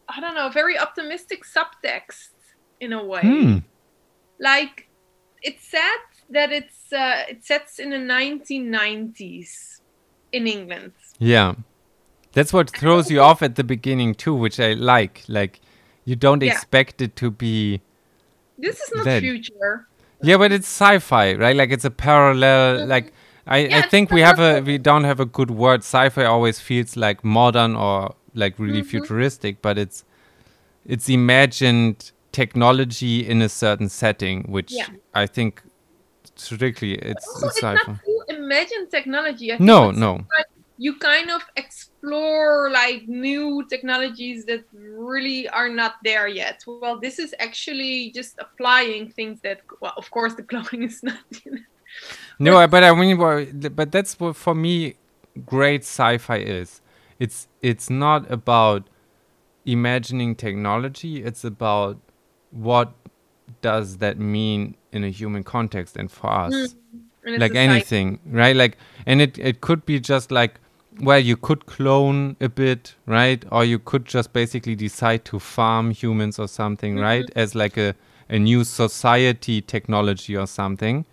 Speaker 2: I don't know, very optimistic subtext in a way.
Speaker 1: Hmm.
Speaker 2: Like it's sad that it's uh, it sets in the 1990s in England.
Speaker 1: Yeah. That's what throws you off at the beginning too, which I like. Like you don't
Speaker 2: Yeah.
Speaker 1: expect it to be
Speaker 2: This is not future.
Speaker 1: Yeah, but it's sci-fi, right? Like it's a parallel. Like I,
Speaker 2: Yeah,
Speaker 1: I think we have a we don't have a good word. Sci-fi always feels like modern or like really
Speaker 2: Mhm.
Speaker 1: futuristic, but it's it's imagined technology in a certain setting, which
Speaker 2: Yeah.
Speaker 1: I think strictly it's,
Speaker 2: Also,
Speaker 1: it's
Speaker 2: it's
Speaker 1: sci-fi.
Speaker 2: not imagined technology. I think
Speaker 1: No, no.
Speaker 2: like you kind of explore like new technologies that really are not there yet. Well, this is actually just applying things that, well, of course, the (laughs) cloning is not.
Speaker 1: No, but I mean, but that's what for me great sci-fi is. It's it's not about imagining technology. It's about what does that mean in a human context and for us,
Speaker 2: a
Speaker 1: like anything, right? Like, and it it could be just like, well, you could clone a bit, right? Or you could just basically decide to farm humans or something,
Speaker 2: Mhm.
Speaker 1: right? As like a a new society technology or something.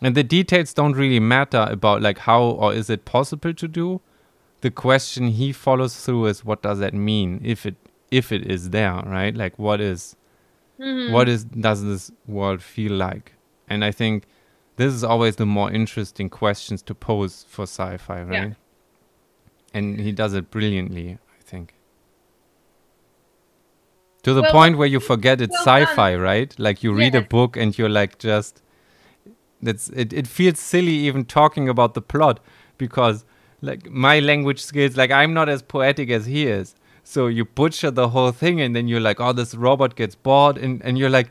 Speaker 1: And the details don't really matter about like how or is it possible to do. The question he follows through is what does that mean if it if it is there, right? Like what is
Speaker 2: Mhm.
Speaker 1: what is does this world feel like? And I think this is always the more interesting questions to pose for sci-fi, right? And he does it brilliantly, I think. To the
Speaker 2: Well,
Speaker 1: point where you forget it's
Speaker 2: well
Speaker 1: sci-fi, right? Like you read a book and you're like just that's it, it feels silly even talking about the plot because like my language skills like i'm not as poetic as he is so you butcher the whole thing and then you're like oh this robot gets bored and, and you're like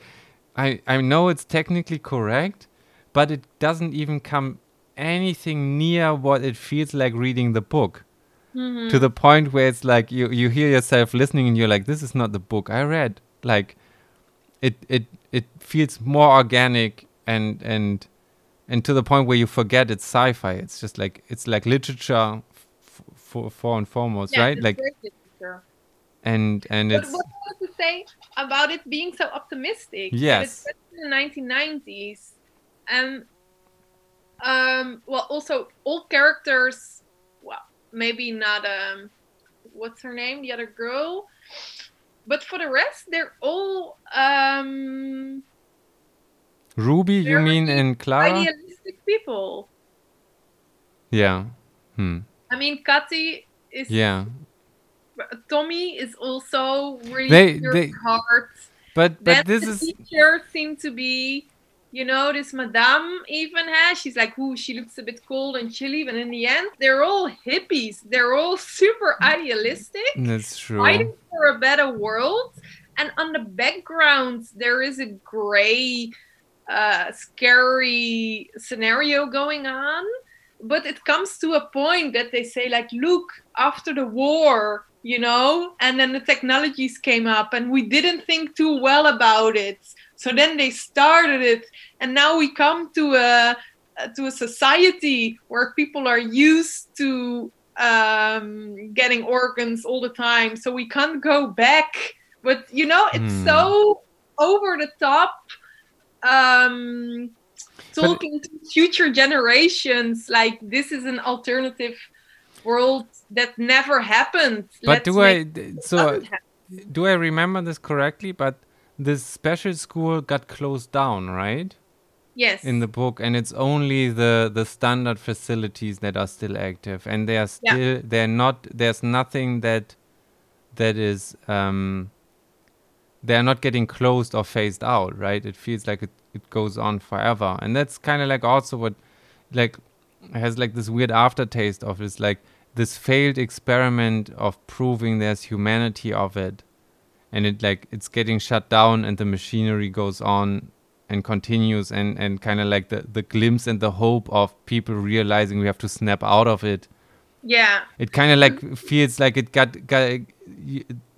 Speaker 1: I, I know it's technically correct but it doesn't even come anything near what it feels like reading the book
Speaker 2: Mhm.
Speaker 1: to the point where it's like you, you hear yourself listening and you're like this is not the book i read like it it it feels more organic and and and to the point where you forget it's sci-fi it's just like it's like literature f- for for and foremost
Speaker 2: Yeah,
Speaker 1: right like and and
Speaker 2: But
Speaker 1: it's
Speaker 2: what I wanted to say about it being so optimistic.
Speaker 1: Yes.
Speaker 2: It's in the 1990s. And, um, well, also, all characters, well, maybe not, um, what's her name? The other girl. But for the rest, they're all um,
Speaker 1: ruby you mean in klara
Speaker 2: idealistic people.
Speaker 1: yeah hmm
Speaker 2: I mean, Katy is.
Speaker 1: yeah
Speaker 2: Tommy is also really
Speaker 1: They- they-
Speaker 2: heart.
Speaker 1: but but this
Speaker 2: the
Speaker 1: is
Speaker 2: teacher seemed to be, you know, this madame even has. She's like, ooh, she looks a bit cold and chilly, but in the end, they're all hippies. They're all (laughs) super idealistic,
Speaker 1: that's true
Speaker 2: fighting for a better world. And on the background, there is a gray, uh, scary scenario going on. But it comes to a point that they say, like, look, after the war, you know, and then the technologies came up, and we didn't think too well about it. So then they started it, and now we come to a to a society where people are used to um, getting organs all the time, so we can't go back. But you know, it's
Speaker 1: Hmm.
Speaker 2: so over the top. Um, talking to future generations like this is an alternative world that never happened.
Speaker 1: but
Speaker 2: Let's
Speaker 1: do i
Speaker 2: make
Speaker 1: d-
Speaker 2: it
Speaker 1: so do I remember this correctly? But this special school got closed down, right?
Speaker 2: Yes.
Speaker 1: In the book, and it's only the the standard facilities that are still active, and they are
Speaker 2: Yeah.
Speaker 1: still they're not. There's nothing that that is um they're not getting closed or phased out, right? It feels like it, it goes on forever. And that's kind of like also what like has like this weird aftertaste of is like this failed experiment of proving there's humanity of it. And it like it's getting shut down and the machinery goes on and continues and, and kind of like the, the glimpse and the hope of people realizing we have to snap out of it
Speaker 2: yeah.
Speaker 1: it kind of like feels like it got got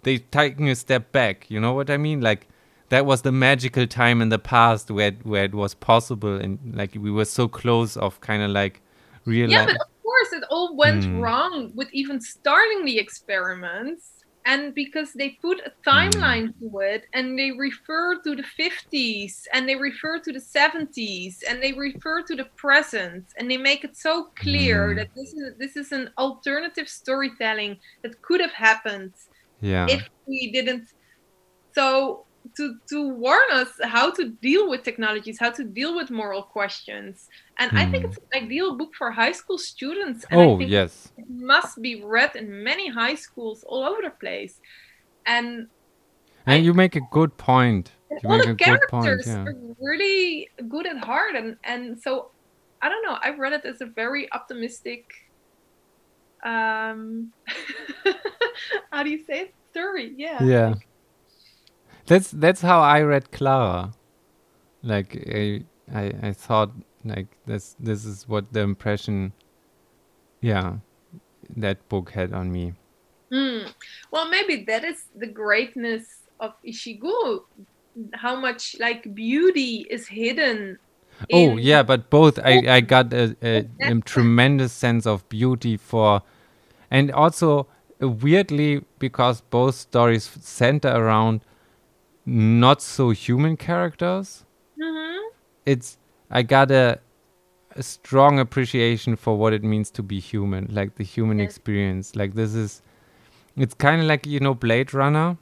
Speaker 1: they taking a step back you know what i mean like that was the magical time in the past where it- where it was possible and like we were so close of kind of like
Speaker 2: realizing
Speaker 1: Yeah,
Speaker 2: but of course it all went
Speaker 1: Hmm.
Speaker 2: wrong with even starting the experiments. And because they put a timeline to it and they refer to the 50s and they refer to the 70s and they refer to the present and they make it so clear
Speaker 1: Hmm.
Speaker 2: that this is this is an alternative storytelling that could have happened
Speaker 1: yeah.
Speaker 2: if we didn't. So to to warn us how to deal with technologies how to deal with moral questions. And i think
Speaker 1: Hmm.
Speaker 2: it's an ideal book for high school students and I
Speaker 1: oh
Speaker 2: think
Speaker 1: yes.
Speaker 2: it must be read in many high schools all over the place. And
Speaker 1: and you make a good point. You
Speaker 2: all
Speaker 1: make
Speaker 2: the
Speaker 1: a good point
Speaker 2: characters
Speaker 1: yeah.
Speaker 2: are really good at heart and and so i don't know i've read it as a very optimistic um (laughs) how do you say it? Story yeah.
Speaker 1: Yeah that's that's how i read klara like i i, I thought like this this is what the impression yeah that book had on me
Speaker 2: Hmm. Well, maybe that is the greatness of Ishiguro. How much like beauty is hidden.
Speaker 1: oh yeah but both i i got a, a, a tremendous sense of beauty for and also weirdly because both stories center around not so human characters
Speaker 2: Mhm.
Speaker 1: it's I got a, a strong appreciation for what it means to be human, like the human
Speaker 2: Yes.
Speaker 1: experience. Like this is, it's kind of like you know Blade Runner,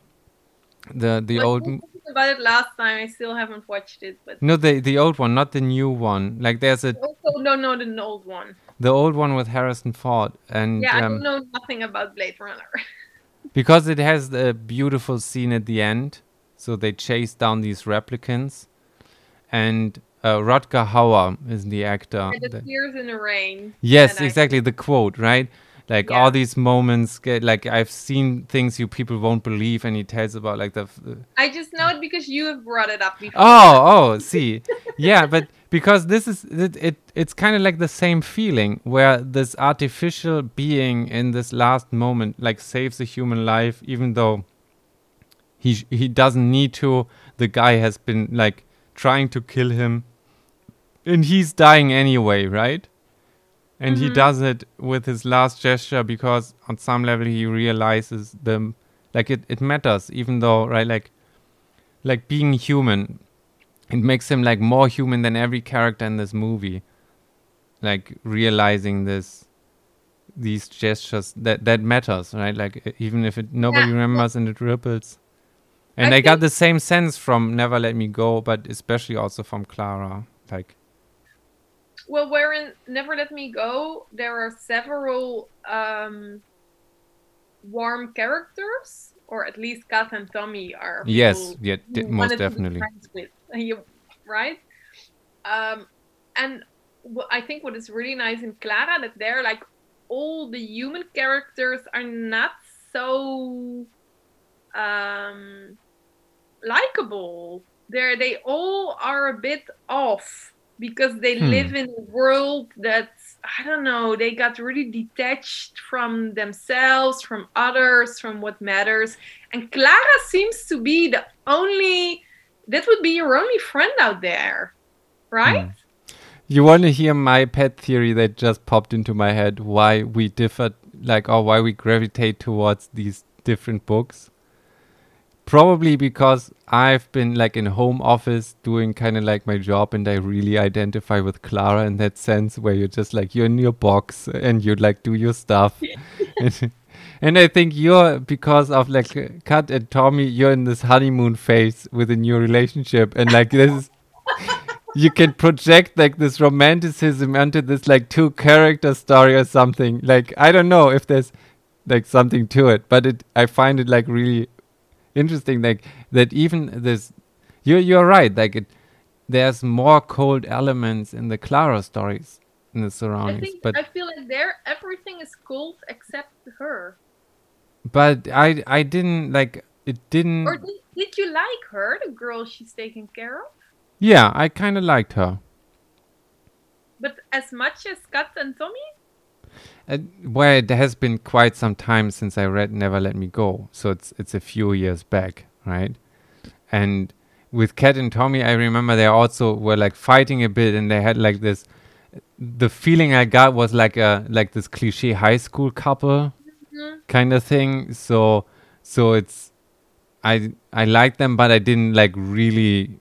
Speaker 1: the the
Speaker 2: Well,
Speaker 1: old
Speaker 2: about it last time. I still haven't watched it, but
Speaker 1: no the the old one, not the new one. Like there's a
Speaker 2: also no, no, the old one.
Speaker 1: the old one with Harrison Ford, and
Speaker 2: Yeah, I
Speaker 1: um,
Speaker 2: don't know nothing about Blade Runner. (laughs)
Speaker 1: because it has the beautiful scene at the end, so they chase down these replicants, and uh, Rutger Hauer is the actor.
Speaker 2: and the tears in the rain.
Speaker 1: Yes,
Speaker 2: that I-
Speaker 1: exactly. The quote, right? Like
Speaker 2: Yeah.
Speaker 1: all these moments, get, like I've seen things you people won't believe, and he tells about like the. f-
Speaker 2: I just know it because you have brought it up before.
Speaker 1: oh, oh, see, yeah, but because this is it, it it's kind of like the same feeling where this artificial being in this last moment like saves a human life, even though he sh- he doesn't need to. The guy has been like trying to kill him, and he's dying anyway, right? And he
Speaker 2: Mhm.
Speaker 1: does it with his last gesture because on some level he realizes the like it, it matters even though right like like being human it makes him like more human than every character in this movie like realizing this these gestures that that matters right like even if it nobody
Speaker 2: Yeah.
Speaker 1: remembers and it ripples and
Speaker 2: I
Speaker 1: I, got the same sense from never let me go but especially also from klara like
Speaker 2: Well, where in Never Let Me Go, there are several um, warm characters, or at least Kath and Tommy are.
Speaker 1: yes yeah most definitely (laughs)
Speaker 2: you, right? Um, and I think what is really nice in Klara that they're like all the human characters are not so um, likable. They're they all are a bit off because they
Speaker 1: Hmm.
Speaker 2: live in a world that's I don't know. They got really detached from themselves, from others, from what matters. And Klara seems to be the only that would be your only friend out there, right?
Speaker 1: Hmm. You want to hear my pet theory that just popped into my head? Why we differ, like, or why we gravitate towards these different books? Probably because I've been like in home office doing kind of like my job, and I really identify with Klara in that sense, where you're just like you're in your box and you like do your stuff, and, (laughs) (laughs) and I think you're because of like Kat and Tommy, you're in this honeymoon phase within your relationship, and like this is. (laughs) You can project like this romanticism onto this like two character story or something. Like I don't know if there's like something to it, but it I find it like really interesting. Like that even this, you're you're right. Like it, there's more cold elements in the Klara stories in the
Speaker 3: I
Speaker 1: surroundings,
Speaker 3: think
Speaker 1: but
Speaker 3: I feel like there everything is cold except her.
Speaker 1: but I I didn't like it didn't.
Speaker 3: Or did, did you like her, the girl she's taking care of?
Speaker 1: yeah, I kind of liked her.
Speaker 3: But as much as Kat and Tommy?
Speaker 1: Uh, well, it has been quite some time since I read Never Let Me Go, so it's it's a few years back, right? And with Kat and Tommy, I remember they also were like fighting a bit, and they had like this. The feeling I got was like a like this cliche high school couple
Speaker 3: Mhm.
Speaker 1: kind of thing. So so it's I I like them, but I didn't like really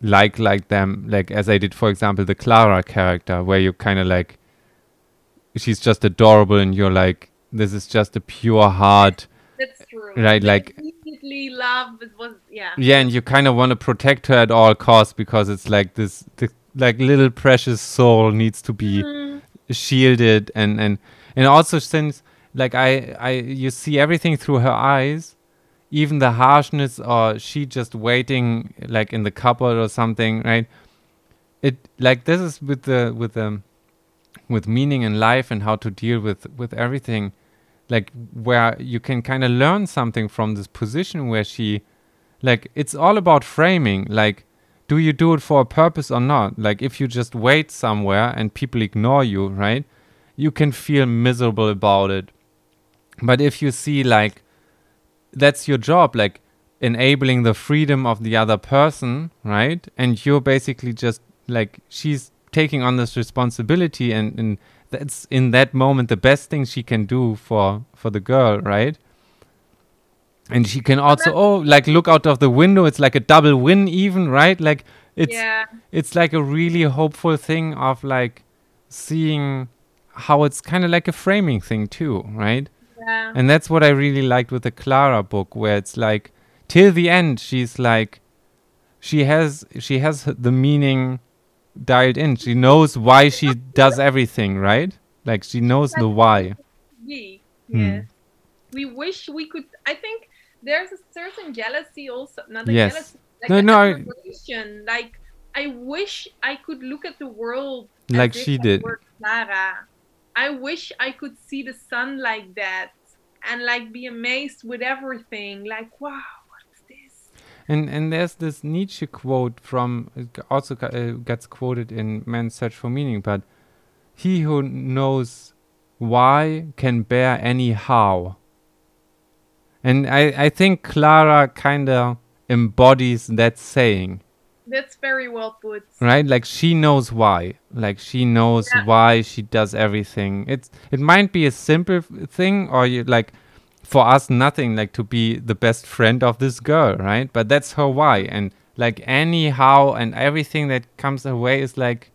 Speaker 1: like like them like as I did, for example, the Klara character, where you kind of like she's just adorable, and you're like, this is just a pure heart,
Speaker 3: That's true.
Speaker 1: Right, like-
Speaker 3: immediately love it was yeah.
Speaker 1: yeah, and you kind of want to protect her at all costs because it's like this, the like little precious soul needs to be
Speaker 3: Mm,
Speaker 1: shielded and and and also since like I I you see everything through her eyes even the harshness or she just waiting like in the cupboard or something right it like this is with the with the with meaning in life and how to deal with with everything like where you can kind of learn something from this position where she like it's all about framing like do you do it for a purpose or not? Like if you just wait somewhere and people ignore you right you can feel miserable about it. But if you see like that's your job like enabling the freedom of the other person right and you're basically just like she's taking on this responsibility and, and that's in that moment the best thing she can do for for the girl right? And she can also oh like look out of the window. It's like a double win even right? Like it's
Speaker 3: yeah.
Speaker 1: it's like a really hopeful thing of like seeing how it's kind of like a framing thing too right?
Speaker 3: Yeah.
Speaker 1: and that's what i really liked with the klara book where it's like till the end she's like she has she has the meaning dialed in she knows why she does everything right like she knows the why
Speaker 3: we
Speaker 1: Hmm.
Speaker 3: yes. We wish we could I think there's a certain jealousy also not a
Speaker 1: Yes.
Speaker 3: jealousy like
Speaker 1: No, no, I-
Speaker 3: like I wish I could look at the world
Speaker 1: Like she did.
Speaker 3: Klara. I wish I could see the sun like that and like be amazed with everything. Like, wow, what is this?
Speaker 1: And and there's this Nietzsche quote from it also uh, gets quoted in Man's Search for Meaning, but he who knows why can bear any how. And I I think Klara kind of embodies that saying,
Speaker 3: That's very well put.
Speaker 1: right? Like she knows why, like she knows
Speaker 3: Yeah.
Speaker 1: why she does everything. It's it might be a simple thing, or you like for us nothing like to be the best friend of this girl, right? But that's her why, and like anyhow and everything that comes her way is like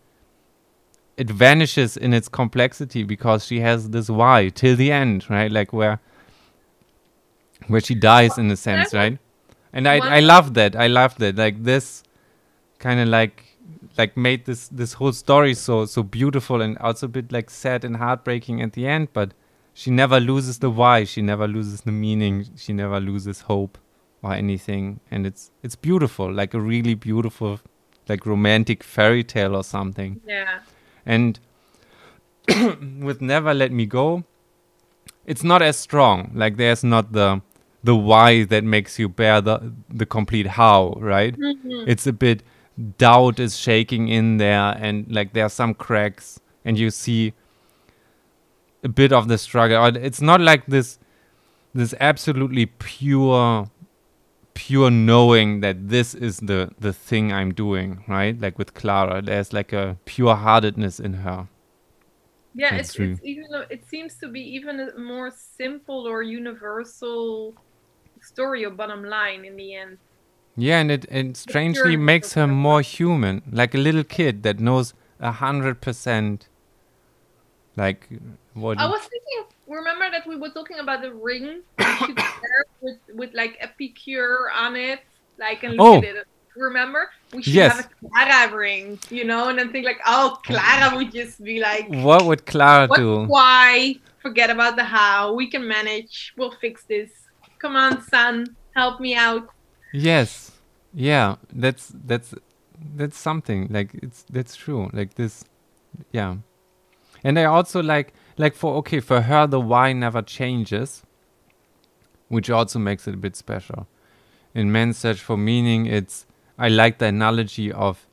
Speaker 1: it vanishes in its complexity because she has this why till the end, right? Like where where she dies in a sense, right? And I I love that. I love that. Like this kind of like like made this this whole story so so beautiful and also a bit like sad and heartbreaking at the end, but she never loses the why, she never loses the meaning, she never loses hope or anything. And it's it's beautiful, like a really beautiful like romantic fairy tale or something.
Speaker 3: Yeah.
Speaker 1: And (clears throat) with Never Let Me Go, it's not as strong. Like there's not the the why that makes you bear the the complete how, right?
Speaker 3: Mhm.
Speaker 1: It's a bit doubt is shaking in there and like there are some cracks and you see a bit of the struggle. It's not like this this absolutely pure pure knowing that this is the the thing I'm doing, right? Like with Klara, there's like a pure heartedness in her.
Speaker 3: Yeah,
Speaker 1: That's
Speaker 3: it's,
Speaker 1: true.
Speaker 3: it's even it seems to be even a more simple or universal story or bottom line in the end.
Speaker 1: Yeah, and it, it strangely makes her
Speaker 3: her.
Speaker 1: more human, like a little kid that knows a hundred percent, like what.
Speaker 3: I was thinking remember that we were talking about the ring you should wear with with like epicure on it, like and look
Speaker 1: Oh.
Speaker 3: at it. Remember, we should
Speaker 1: Yes.
Speaker 3: have a Klara ring, you know, and then think like, oh, Klara would just be like,
Speaker 1: What would Klara
Speaker 3: what,
Speaker 1: do?
Speaker 3: why? Forget about the how. We can manage. We'll fix this. Come on, son, help me out.
Speaker 1: Yes. Yeah, that's that's that's something. Like it's that's true. Like this yeah. And I also like like for okay, for her the why never changes, which also makes it a bit special. In Men's Search for Meaning, it's I like the analogy of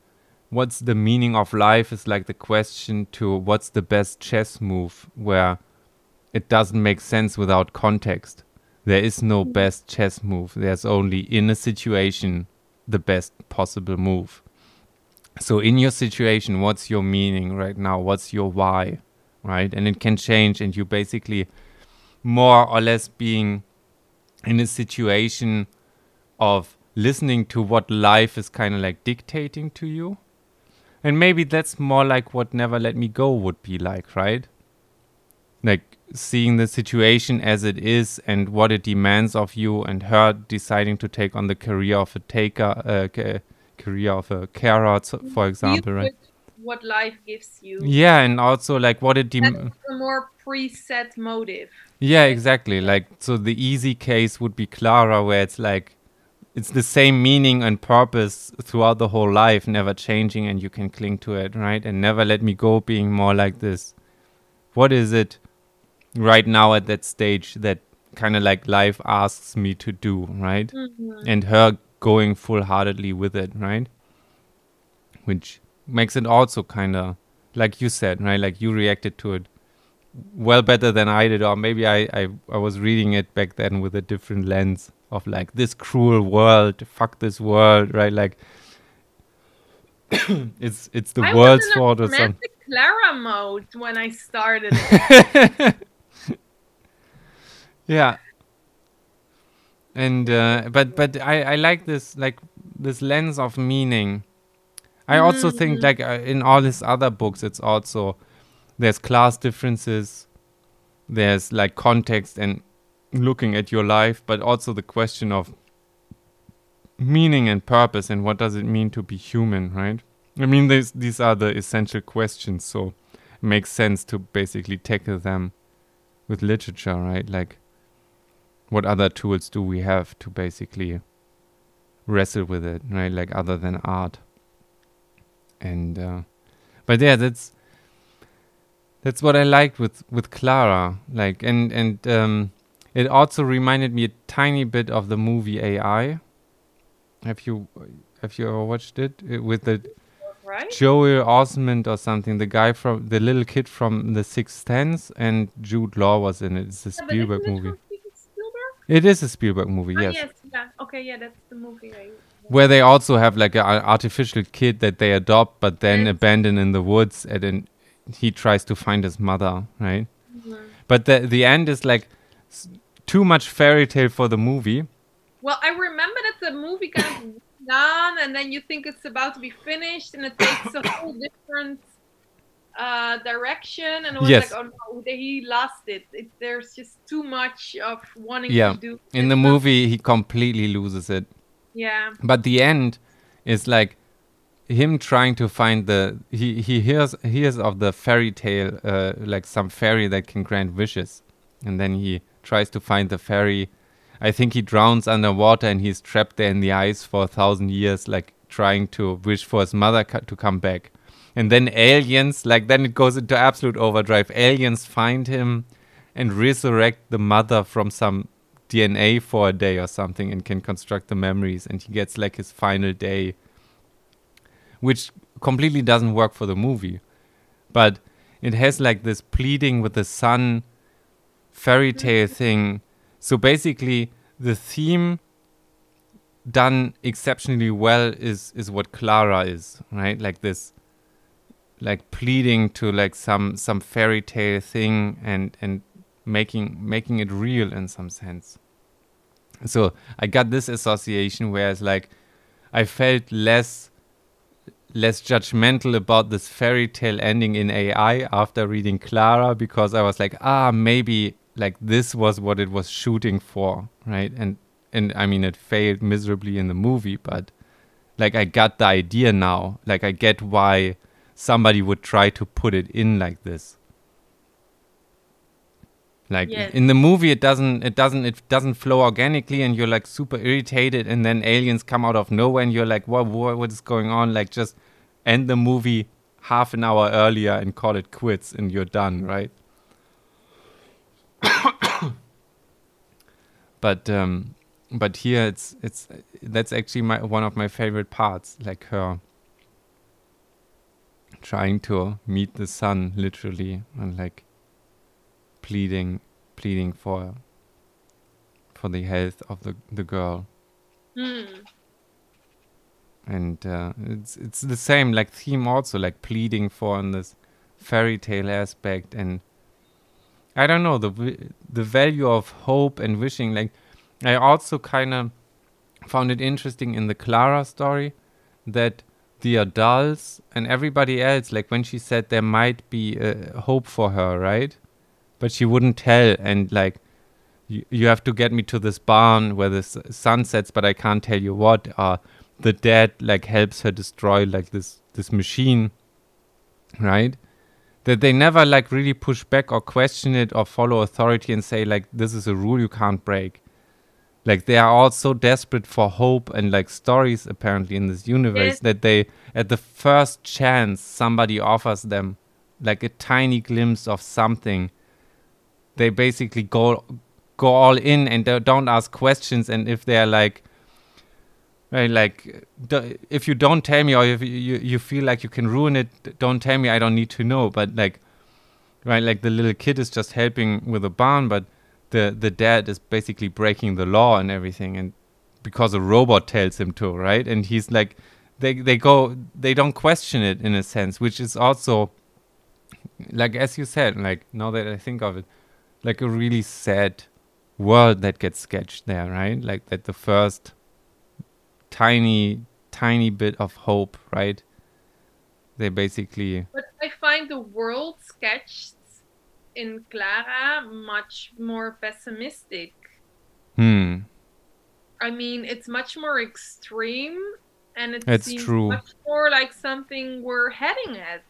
Speaker 1: what's the meaning of life is like the question to what's the best chess move where it doesn't make sense without context. There is no mm. best chess move. There's only in a situation the best possible move. So in your situation, what's your meaning right now? What's your why? Right? And it can change and you basically more or less being in a situation of listening to what life is kind of like dictating to you. And maybe that's more like what Never Let Me Go would be like, right? Like seeing the situation as it is and what it demands of you, and her deciding to take on the career of a taker, uh, career of a carer, for example, right?
Speaker 3: What life gives you.
Speaker 1: Yeah, and also like what it dem-
Speaker 3: a more preset motive.
Speaker 1: Yeah, exactly. Like so the easy case would be Klara where it's like it's the same meaning and purpose throughout the whole life, never changing and you can cling to it, right? And never let me go being more like this. What is it right now at that stage that kind of like life asks me to do, right?
Speaker 3: Mhm.
Speaker 1: And her going full heartedly with it, right? Which makes it also kind of like you said, right? Like you reacted to it well better than I did, or maybe I, I, I was reading it back then with a different lens of like this cruel world, fuck this world, right? Like (coughs) it's it's the
Speaker 3: I
Speaker 1: world's
Speaker 3: was in a
Speaker 1: fault or something.
Speaker 3: Klara mode when I started it. (laughs) (laughs)
Speaker 1: yeah. And uh, but but I I like this like this lens of meaning. I also think
Speaker 3: Mhm.
Speaker 1: like uh, in all his other books, it's also there's class differences, there's like context and looking at your life, but also the question of meaning and purpose and what does it mean to be human, right? I mean, these these are the essential questions, so it makes sense to basically tackle them with literature, right? Like, what other tools do we have to basically wrestle with it, right? Like, other than art. And, uh, but yeah, that's that's what I liked with with Klara. Like, and and um, it also reminded me a tiny bit of the movie AI. Have you have you ever watched it Uh, with the
Speaker 3: right?
Speaker 1: Joel Osment or something? The guy from the little kid from The Sixth Sense, and Jude Law was in it. It's a
Speaker 3: Yeah,
Speaker 1: Spielberg movie.
Speaker 3: From Steven Spielberg?
Speaker 1: It is a Spielberg movie,
Speaker 3: Ah,
Speaker 1: yes.
Speaker 3: yes, yeah. Okay, yeah, that's the movie. I,
Speaker 1: Where they also have like an artificial kid that they adopt, but then
Speaker 3: Yes.
Speaker 1: abandon in the woods, and then he tries to find his mother, right?
Speaker 3: Mhm.
Speaker 1: But the the end is like too much fairy tale for the movie.
Speaker 3: Well, I remember that the movie kind of (coughs) done, and then you think it's about to be finished, and it takes a whole different uh, direction, and was
Speaker 1: Yes.
Speaker 3: like, oh no, he lost it. it. There's just too much of wanting
Speaker 1: Yeah.
Speaker 3: to do.
Speaker 1: In the
Speaker 3: stuff.
Speaker 1: movie, he completely loses it.
Speaker 3: Yeah.
Speaker 1: But the end is like him trying to find the he he hears hears of the fairy tale uh, like some fairy that can grant wishes, and then he tries to find the fairy. I think he drowns underwater and he's trapped there in the ice for a thousand years, like trying to wish for his mother co- to come back. And then aliens, like then it goes into absolute overdrive. Aliens find him and resurrect the mother from some DNA for a day or something and can construct the memories. And he gets like his final day which completely doesn't work for the movie. But it has like this pleading with the sun fairy mm-hmm. tale thing. So basically the theme done exceptionally well is is what Klara is right? Like this like pleading to like some some fairy tale thing and and making making it real in some sense. So I got this association whereas like I felt less less judgmental about this fairy tale ending in AI after reading Klara because I was like, ah, maybe like this was what it was shooting for, right? And and I mean it failed miserably in the movie, but like I got the idea now. Like I get why somebody would try to put it in like this. Like
Speaker 2: Yes.
Speaker 1: in the movie, it doesn't, it doesn't, it doesn't flow organically, and you're like super irritated, and then aliens come out of nowhere, and you're like, what, what, what is going on? Like just end the movie half an hour earlier and call it quits, and you're done, right? (coughs) but um, but here it's it's that's actually my one of my favorite parts, like her trying to meet the sun literally and like pleading pleading for for the health of the the girl
Speaker 2: Hmm.
Speaker 1: and uh, it's it's the same like theme also like pleading for in this fairy tale aspect and I don't know the the value of hope and wishing like I also kind of found it interesting in the Klara story that the adults and everybody else like when she said there might be uh, hope for her right? But she wouldn't tell and like you, have to get me to this barn where the sun sets but i can't tell you what uh the dad like helps her destroy like this this machine right? That they never like really push back or question it or follow authority and say like this is a rule you can't break like they are all so desperate for hope and like stories apparently in this universe
Speaker 2: Yes.
Speaker 1: that they at the first chance somebody offers them like a tiny glimpse of something. They basically go go all in and don't- ask questions. And if they're like right, like if you don't tell me or if you, you you feel like you can ruin it don't tell me i don't need to know. But like right like the little kid is just helping with a barn but the the dad is basically breaking the law and everything and because a robot tells him to right? And he's like they they go they don't question it in a sense which is also like as you said like now that i think of it like a really sad world that gets sketched there right? Like that the first tiny tiny bit of hope right? They basically
Speaker 2: But I find the world sketched in Klara much more pessimistic.
Speaker 1: hmm
Speaker 2: I mean, it's much more extreme, and it
Speaker 1: It's
Speaker 2: seems
Speaker 1: true.
Speaker 2: much more like something we're heading at,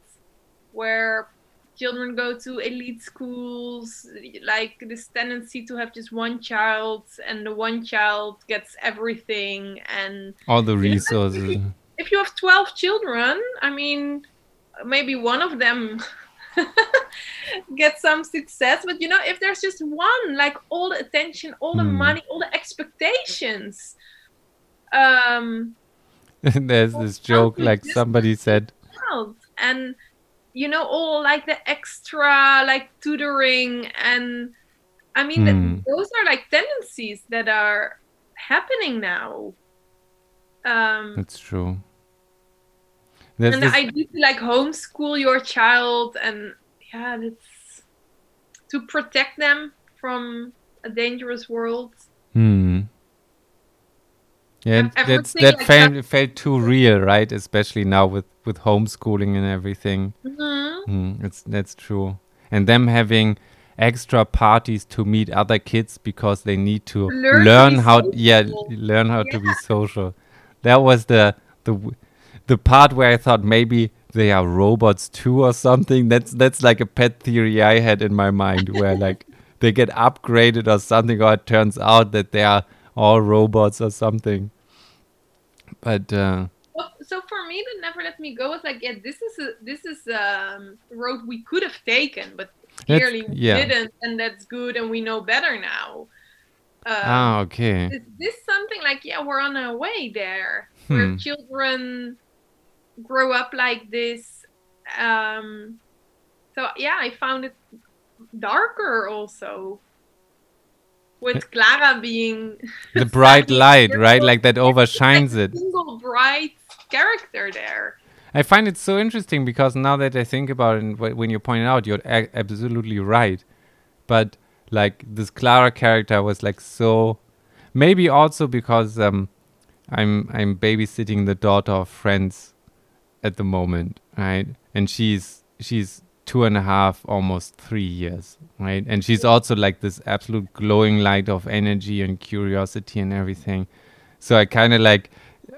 Speaker 2: where children go to elite schools, like this tendency to have just one child, and the one child gets everything, and
Speaker 1: all the resources
Speaker 2: if you have 12 children, I mean, maybe one of them (laughs) gets some success, but you know, if there's just one, like all the attention, all the
Speaker 1: Hmm.
Speaker 2: money, all the expectations, um, (laughs)
Speaker 1: there's this joke like somebody said
Speaker 2: and you know, all like the extra, like tutoring, and I mean,
Speaker 1: Hmm.
Speaker 2: those are like tendencies that are happening now. Um,
Speaker 1: it's true there's
Speaker 2: and the idea to like homeschool your child and yeah that's to protect them from a dangerous world
Speaker 1: Hmm. Yeah, that's, that
Speaker 2: like
Speaker 1: felt, felt too real, right? Especially now with, with homeschooling and everything.
Speaker 2: Mhm.
Speaker 1: Hmm, it's that's true. And them having extra parties to meet other kids because they need to
Speaker 2: Learn
Speaker 1: learn, how yeah learn how to be social. That was the the the part where I thought maybe they are robots too or something. That's that's like a pet theory I had in my mind where (laughs) like they get upgraded or something, or it turns out that they are all robots or something. But uh,
Speaker 2: so, so for me that never let me go was like yeah this is a this is um road we could have taken but clearly we
Speaker 1: yeah.
Speaker 2: didn't and that's good and we know better now um,
Speaker 1: ah, okay.
Speaker 2: is this something like yeah we're on our way there
Speaker 1: Hmm.
Speaker 2: where children grow up like this um so yeah i found it darker also with klara being (laughs)
Speaker 1: The (laughs) bright light, right? Like that overshines
Speaker 2: like
Speaker 1: it.
Speaker 2: single bright character there
Speaker 1: I find it so interesting because now that I think about it, and when you point it out, you're a- absolutely right. But like this Klara character was like so, maybe also because um, I'm I'm babysitting the daughter of friends at the moment, right? And she's she's two and a half, almost three years, right? And she's also like this absolute glowing light of energy and curiosity and everything. So I kind of like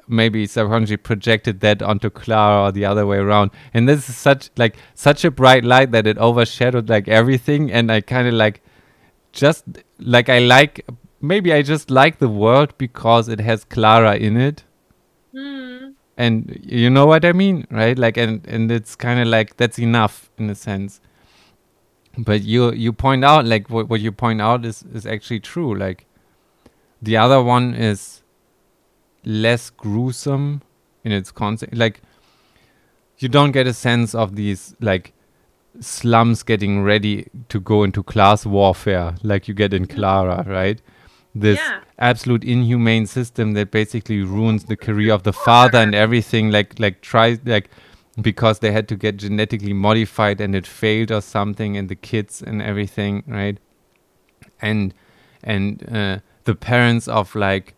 Speaker 1: maybe subconsciously projected that onto Klara or the other way around. And this is such like such a bright light that it overshadowed like everything. And I kind of like just like I like maybe I just like the world because it has Klara in it.
Speaker 2: Mm.
Speaker 1: And you know what I mean, right? Like and and it's kind of like that's enough in a sense. But you you point out like what what you point out is is actually true. Like the other one is less gruesome in its concept. Like you don't get a sense of these like slums getting ready to go into class warfare like you get in mm. Klara, right? This
Speaker 2: Yeah.
Speaker 1: absolute inhumane system that basically ruins the career of the father and everything like like tries like because they had to get genetically modified and it failed or something and the kids and everything, right? And and uh, the parents of like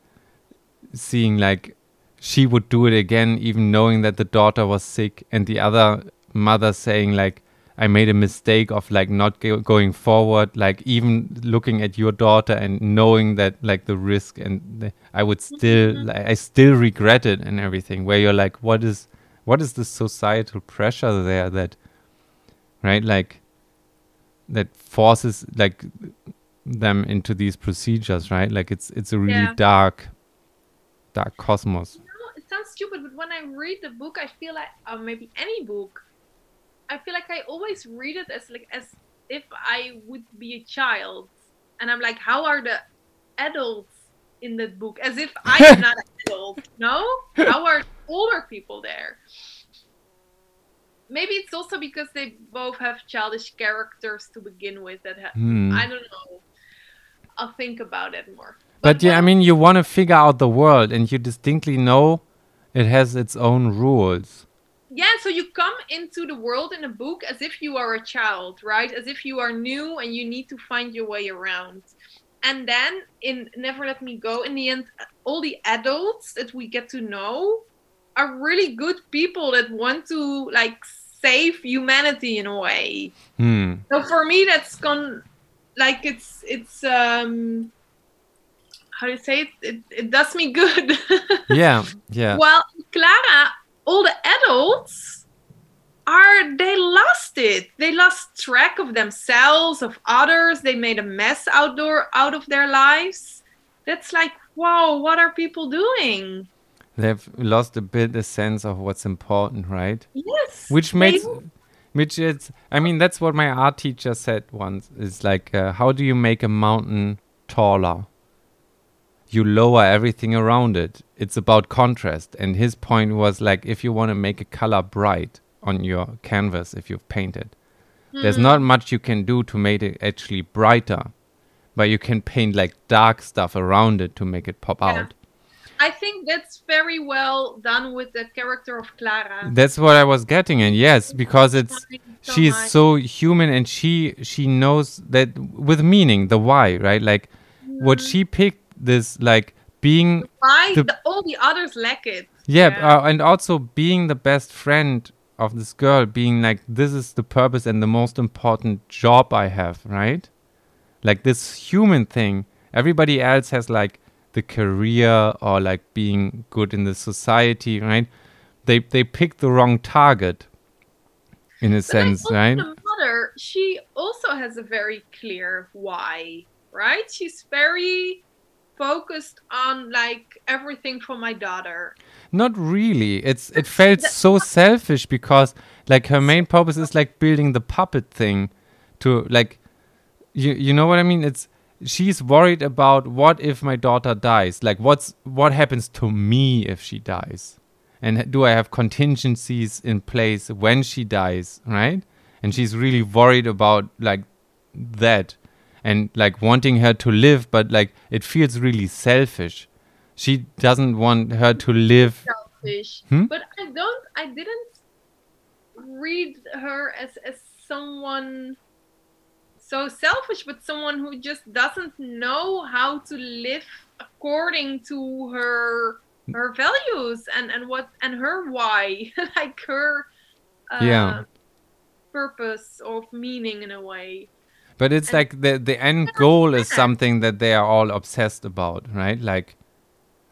Speaker 1: seeing like she would do it again even knowing that the daughter was sick and the other mother saying like i made a mistake of like not go- going forward like even looking at your daughter and knowing that like the risk and the, i would still mm-hmm. like, i still regret it and everything where you're like what is what is the societal pressure there that right like that forces like them into these procedures right? Like it's it's a really
Speaker 2: Yeah.
Speaker 1: dark dark cosmos.
Speaker 2: No, it sounds stupid, but when I read the book, I feel like, or maybe any book, I feel like I always read it as like as if I would be a child, and I'm like, how are the adults in that book? As if I am not an (laughs) adult. No, how are older people there? Maybe it's also because they both have childish characters to begin with. That ha-
Speaker 1: Hmm.
Speaker 2: I don't know. I'll think about it more.
Speaker 1: But yeah, I mean, you want to figure out the world, and you distinctly know it has its own rules.
Speaker 2: Yeah, so you come into the world in a book as if you are a child, right? As if you are new and you need to find your way around. And then in Never Let Me Go, in the end, all the adults that we get to know are really good people that want to like save humanity in a way.
Speaker 1: Hmm.
Speaker 2: So for me, that's gone like it's it's um how do you say it? It, it does me good. (laughs)
Speaker 1: Yeah, yeah.
Speaker 2: Well, Klara, all the adults are they lost it. They lost track of themselves, of others. They made a mess outdoor out of their lives. That's like, wow, what are people doing?
Speaker 1: They've lost a bit the sense of what's important, right?
Speaker 2: Yes.
Speaker 1: Which makes, which is, I mean, that's what my art teacher said once. Is like, uh, how do you make a mountain taller? You lower everything around it. It's about contrast. And his point was like, if you want to make a color bright on your canvas, if you've painted, there's
Speaker 2: Hmm.
Speaker 1: not much you can do to make it actually brighter, but you can paint like dark stuff around it to make it pop
Speaker 2: Yeah.
Speaker 1: out.
Speaker 2: I think that's very well done with the character of Klara.
Speaker 1: That's what I was getting and Yes, because it's
Speaker 2: So
Speaker 1: she's
Speaker 2: much.
Speaker 1: so human and she she knows that with meaning the why right like what
Speaker 2: Mm.
Speaker 1: she picked this like being
Speaker 2: Why
Speaker 1: the-
Speaker 2: the, all the others lack it.
Speaker 1: yeah,
Speaker 2: Yeah.
Speaker 1: Uh, and also being the best friend of this girl being like this is the purpose and the most important job i have right like this human thing everybody else has like the career or like being good in the society right they they pick the wrong target in a
Speaker 2: But
Speaker 1: sense
Speaker 2: also
Speaker 1: right
Speaker 2: The mother, she also has a very clear why, right? She's very focused on like everything for my daughter.
Speaker 1: Not really. It's it felt so selfish because like her main purpose is like building the puppet thing to like you you know what I mean? It's she's worried about what if my daughter dies? Like what's what happens to me if she dies? And do I have contingencies in place when she dies, right? And she's really worried about like that and like wanting her to live but like it feels really selfish. She doesn't want her to live
Speaker 2: Selfish.
Speaker 1: Hmm?
Speaker 2: But I don't I didn't read her as as someone so selfish, but someone who just doesn't know how to live according to her her values and and what and her why (laughs) like her uh,
Speaker 1: Yeah.
Speaker 2: purpose of meaning in a way.
Speaker 1: But it's like the the end goal is something that they are all obsessed about, right? Like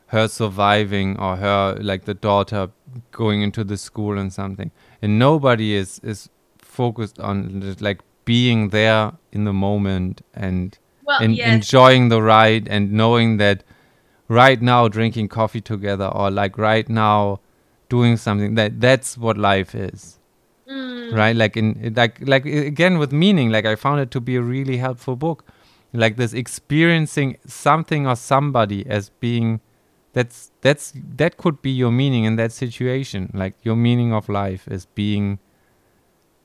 Speaker 1: her surviving or her like the daughter going into the school and something. And nobody is is focused on like being there in the moment and
Speaker 2: Well,
Speaker 1: and
Speaker 2: yes,
Speaker 1: enjoying the ride and knowing that right now drinking coffee together or like right now doing something that that's what life is
Speaker 2: mm,
Speaker 1: right? Like in like like again with meaning like i found it to be a really helpful book. Like this experiencing something or somebody as being that's that's that could be your meaning in that situation. Like your meaning of life is being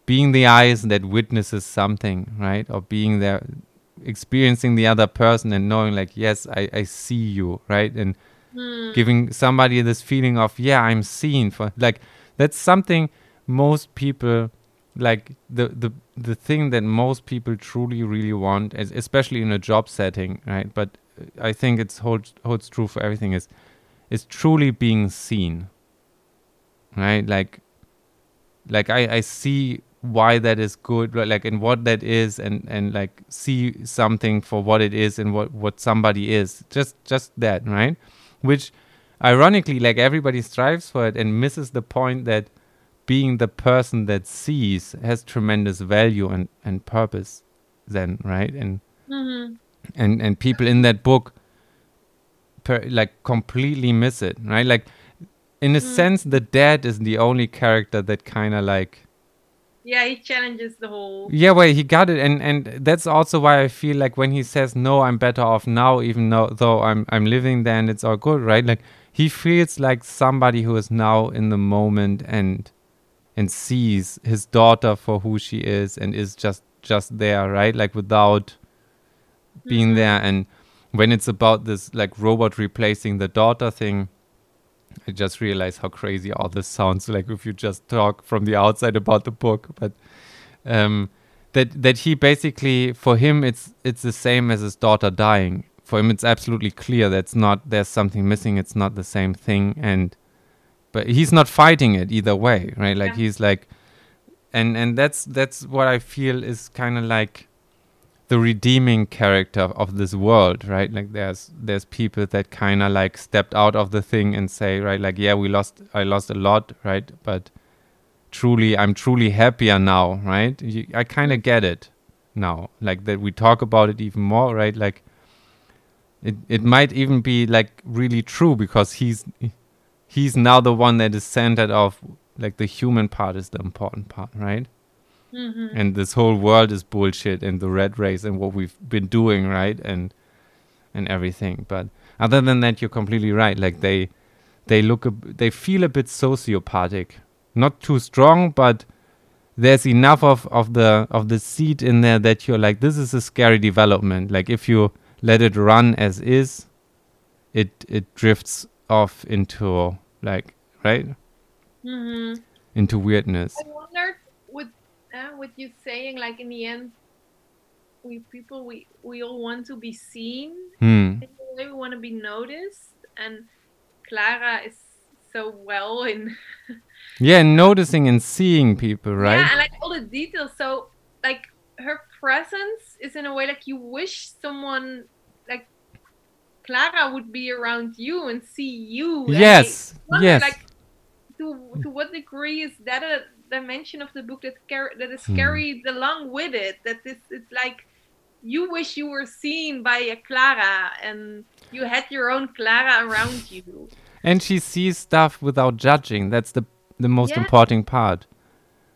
Speaker 1: being the eyes that witnesses something right? Or being there experiencing the other person and knowing like yes i i see you right? And
Speaker 2: mm,
Speaker 1: giving somebody this feeling of yeah i'm seen for like that's something most people like the the the thing that most people truly really want es- especially in a job setting right? But uh, i think it's holds holds true for everything is is truly being seen right? Like like i i see why that is good like and what that is and and like see something for what it is and what what somebody is. Just just that right? Which ironically like everybody strives for it and misses the point that being the person that sees has tremendous value and and purpose then right and
Speaker 2: mhm.
Speaker 1: and and people in that book per, like completely miss it right like in a
Speaker 2: Mm.
Speaker 1: sense the dad is the only character that kind of like
Speaker 2: yeah, he challenges the whole.
Speaker 1: yeah well he got it and and that's also why i feel like when he says no i'm better off now even though though i'm i'm living there and it's all good right like he feels like somebody who is now in the moment and and sees his daughter for who she is and is just just there right? Like without being
Speaker 2: Mhm.
Speaker 1: there. And when it's about this like robot replacing the daughter thing i just realized how crazy all this sounds like if you just talk from the outside about the book. But um that that he basically for him it's it's the same as his daughter dying. For him it's absolutely clear that's not there's something missing. It's not the same thing. And but he's not fighting it either way right? Like
Speaker 2: Yeah.
Speaker 1: he's like and and that's that's what i feel is kind of like the redeeming character of this world right? Like there's there's people that kind of like stepped out of the thing and say right like yeah we lost i lost a lot right? But truly i'm truly happier now right? You, i kind of get it now like that we talk about it even more right? Like it it might even be like really true because he's he's now the one that is centered of like the human part is the important part right?
Speaker 2: Mhm.
Speaker 1: and this whole world is bullshit and the red race and what we've been doing right? And and everything. But other than that you're completely right. Like they they look a, they feel a bit sociopathic. Not too strong but there's enough of of the of the seed in there that you're like this is a scary development. Like if you let it run as is it it drifts off into like right
Speaker 2: Mhm.
Speaker 1: into weirdness
Speaker 2: I wondered with uh, with you saying like in the end, we people we we all want to be seen. way, we want to be noticed, and Klara is so well in (laughs)
Speaker 1: Yeah, noticing and seeing people, right?
Speaker 2: yeah, and like all the details. So like her presence is in a way like you wish someone Klara would be around you and see you.
Speaker 1: yes,
Speaker 2: wonder,
Speaker 1: yes.
Speaker 2: Like, to to what degree is that a dimension of the book that car- that is
Speaker 1: Hmm.
Speaker 2: carried along with it? That this it's like you wish you were seen by a Klara and you had your own Klara around you.
Speaker 1: and she sees stuff without judging. That's the the most
Speaker 2: Yeah.
Speaker 1: important part.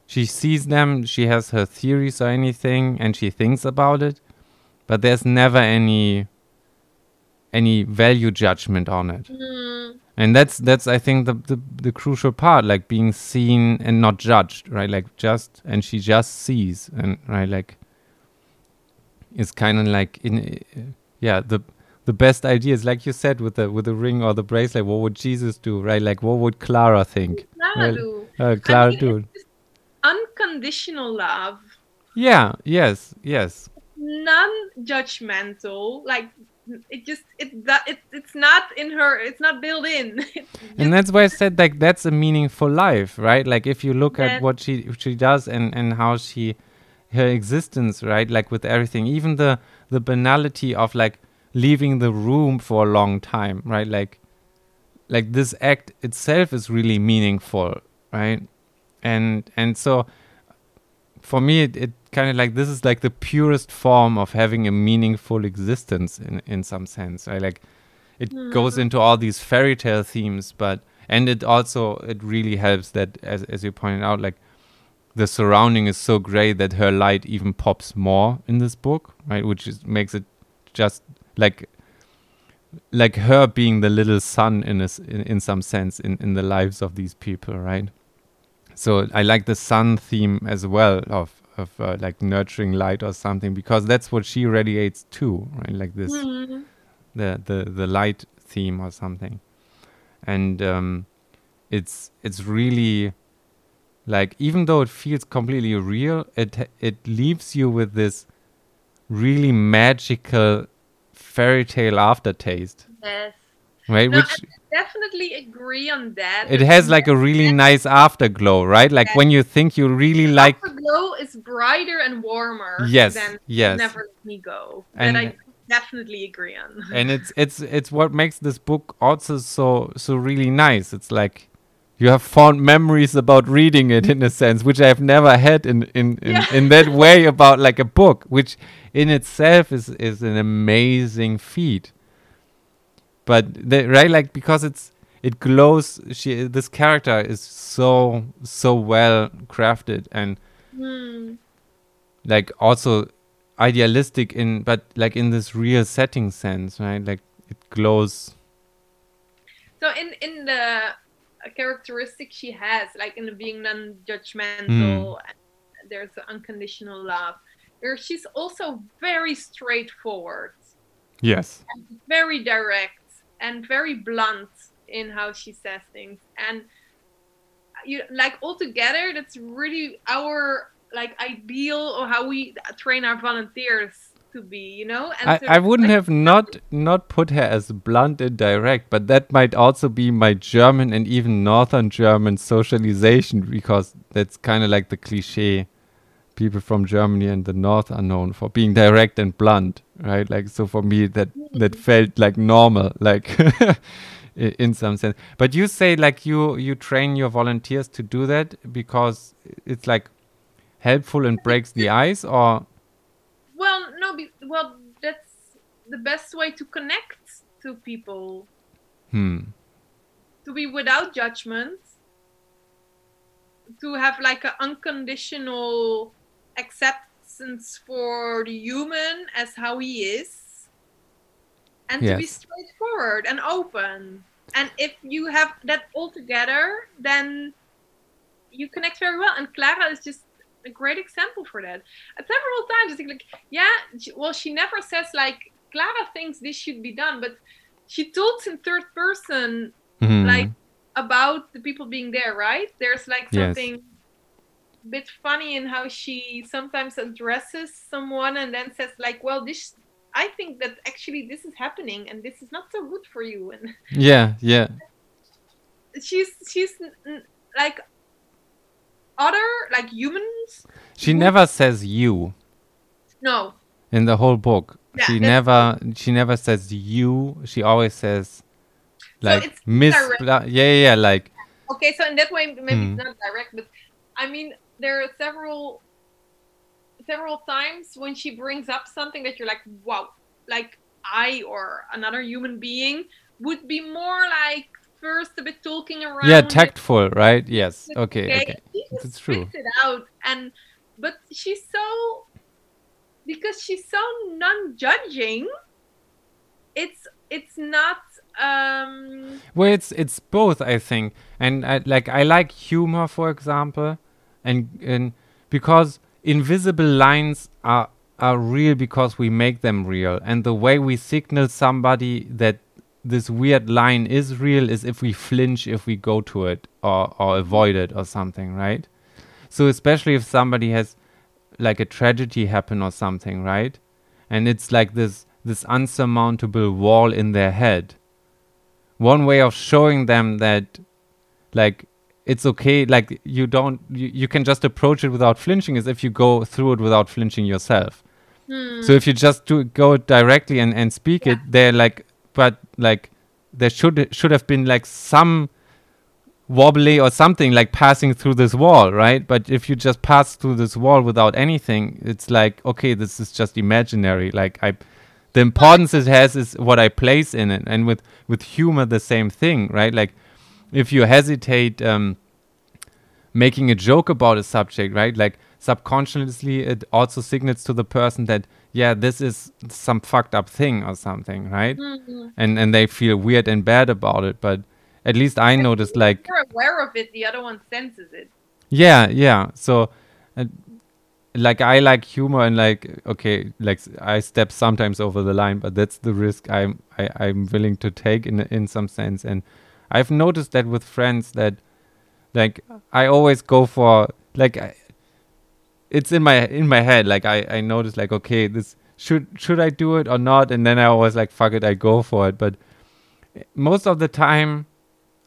Speaker 1: She sees them, she has her theories or anything, and she thinks about it, but there's never any any value judgment on it.
Speaker 2: Mm,
Speaker 1: And that's that's I think the, the the crucial part, like being seen and not judged, right? Like just and she just sees and right like it's kind of like in yeah the the best ideas like you said with the with the ring or the bracelet what would jesus do right like what would klara think
Speaker 2: Klara
Speaker 1: Right.
Speaker 2: do.
Speaker 1: uh, klara
Speaker 2: mean,
Speaker 1: do
Speaker 2: unconditional love,
Speaker 1: yeah yes yes
Speaker 2: non-judgmental. Like it just it that it, it's not in her it's not built in (laughs)
Speaker 1: and that's why I said like that's a meaningful life, right? Like if you look
Speaker 2: Yeah.
Speaker 1: at what she she does and and how she her existence, right? Like with everything, even the the banality of like leaving the room for a long time, right? Like like this act itself is really meaningful, right? And and so for me it, it kind of like this is like the purest form of having a meaningful existence in in some sense. Right? Like it mm-hmm. goes into all these fairy tale themes, but and it also it really helps that as as you pointed out, like the surrounding is so great that her light even pops more in this book, right? Which is makes it just like like her being the little sun in a in, in some sense in, in the lives of these people, right? So I like the sun theme as well of of uh, like nurturing light or something because that's what she radiates too, right? Like this
Speaker 2: Mhm.
Speaker 1: the the the light theme or something and um it's it's really like even though it feels completely real it it leaves you with this really magical fairy tale aftertaste
Speaker 2: yes
Speaker 1: right
Speaker 2: No,
Speaker 1: which
Speaker 2: definitely agree on that
Speaker 1: it has like a really nice afterglow right? Like when you think you really like
Speaker 2: the glow is brighter and warmer
Speaker 1: Yes,
Speaker 2: than
Speaker 1: yes.
Speaker 2: never let me go
Speaker 1: And-
Speaker 2: that i definitely agree on. (laughs)
Speaker 1: and it's it's it's what makes this book also so so really nice. It's like you have fond memories about reading it in a sense which i've never had in in in,
Speaker 2: Yeah.
Speaker 1: in that way about like a book which in itself is is an amazing feat but the, right like because it's it glows she this character is so so well crafted and
Speaker 2: Hmm.
Speaker 1: like also idealistic in but like in this real setting sense right? Like it glows.
Speaker 2: So in in the characteristic she has, like in being non-judgmental, and there's unconditional love. She's also very straightforward,
Speaker 1: yes.
Speaker 2: Very direct, and very blunt in how she says things. And you like altogether, that's really our like ideal or how we train our volunteers to be. You know, and
Speaker 1: I,
Speaker 2: to,
Speaker 1: I wouldn't
Speaker 2: like,
Speaker 1: have not not put her as blunt and direct but that might also be my german and even northern german socialization because that's kind of like the cliche people from germany and the north are known for being direct and blunt right? Like so for me that that felt like normal like (laughs) in some sense. But you say like you you train your volunteers to do that because it's like helpful and breaks the ice or?
Speaker 2: Well, no, well, that's the best way to connect to people,
Speaker 1: hmm.
Speaker 2: To be without judgment, to have like an unconditional acceptance for the human as how he is, and to be straightforward and open. And if you have that all together, then you connect very well. And Klara is just a great example for that. At several times, I think like, yeah, well, she never says like Klara thinks this should be done, but she talks in third person
Speaker 1: Mhm.
Speaker 2: like about the people being there, right? There's like something a bit funny in how she sometimes addresses someone and then says like, well, this. I think that actually this is happening and this is not so good for you. And (laughs)
Speaker 1: yeah yeah
Speaker 2: she's she's like other like humans.
Speaker 1: She never says you
Speaker 2: No,
Speaker 1: in the whole book.
Speaker 2: Yeah,
Speaker 1: she never she never says you. She always says like
Speaker 2: it's
Speaker 1: Miss yeah, yeah yeah like
Speaker 2: Okay, so in that way, maybe
Speaker 1: Hmm.
Speaker 2: it's not direct, but I mean, there are several, several times when she brings up something that you're like, wow, like I or another human being would be more like first a bit talking around.
Speaker 1: yeah
Speaker 2: it,
Speaker 1: tactful, right? Yes. Okay,
Speaker 2: okay,
Speaker 1: okay.
Speaker 2: She just
Speaker 1: That's true.
Speaker 2: it out, and but she's so because she's so non-judging. It's it's not um
Speaker 1: Well, it's it's both, I think, and I, like I like humor, for example, and and because invisible lines are are real because we make them real, and the way we signal somebody that this weird line is real is if we flinch if we go to it or or avoid it or something, right? So especially if somebody has like a tragedy happen or something, right? And it's like this this unsurmountable wall in their head. One way of showing them that, like, it's okay, like, you don't, you, you can just approach it without flinching is if you go through it without flinching yourself.
Speaker 3: Hmm.
Speaker 1: So if you just do go directly and, and speak it, they're like, but like, there should should have been like some wobbly or something like passing through this wall, right? But if you just pass through this wall without anything, it's like okay, this is just imaginary. Like I, the importance it has is what I place in it, and with with humor the same thing, right? Like if you hesitate um, making a joke about a subject, right? Like subconsciously, it also signals to the person that yeah, this is some fucked up thing or something, right?
Speaker 3: Mhm.
Speaker 1: And and they feel weird and bad about it, but at least I noticed like
Speaker 3: you're aware of it, the other one senses it.
Speaker 1: yeah, yeah. So, uh, like, I like humor and like, okay, like I step sometimes over the line, but that's the risk I'm I, I'm willing to take in in some sense. And I've noticed that with friends that, like, I always go for like, I, it's in my in my head. Like, I I notice like, okay, this should should I do it or not? And then I always like, fuck it, I go for it. But most of the time,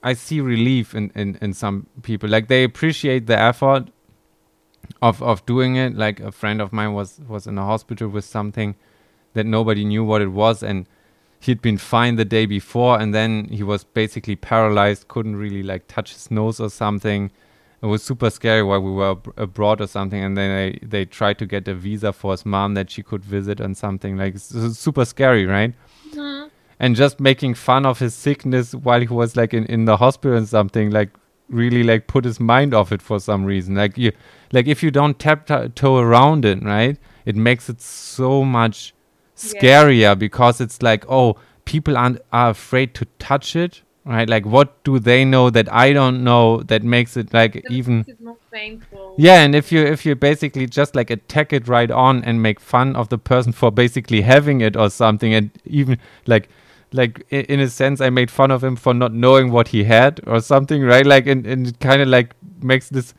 Speaker 1: I see relief in, in, in some people. Like they appreciate the effort of of doing it. Like a friend of mine was was in a hospital with something that nobody knew what it was, and he'd been fine the day before, and then he was basically paralyzed, couldn't really like touch his nose or something. It was super scary while we were ab- abroad or something, and then they they tried to get a visa for his mom that she could visit and something like super scary, right?
Speaker 3: Mhm.
Speaker 1: and just making fun of his sickness while he was like in, in the hospital and something like really like put his mind off it for some reason like you like if you don't tap toe around it right it makes it so much
Speaker 3: Yeah.
Speaker 1: scarier because it's like oh people aren't are afraid to touch it right like what do they know that i don't know that makes it like
Speaker 3: That
Speaker 1: even yeah, and if you if you basically just like attack it right on and make fun of the person for basically having it or something, and even like like in a sense, I made fun of him for not knowing what he had or something, right? Like, and, and it kind of like makes this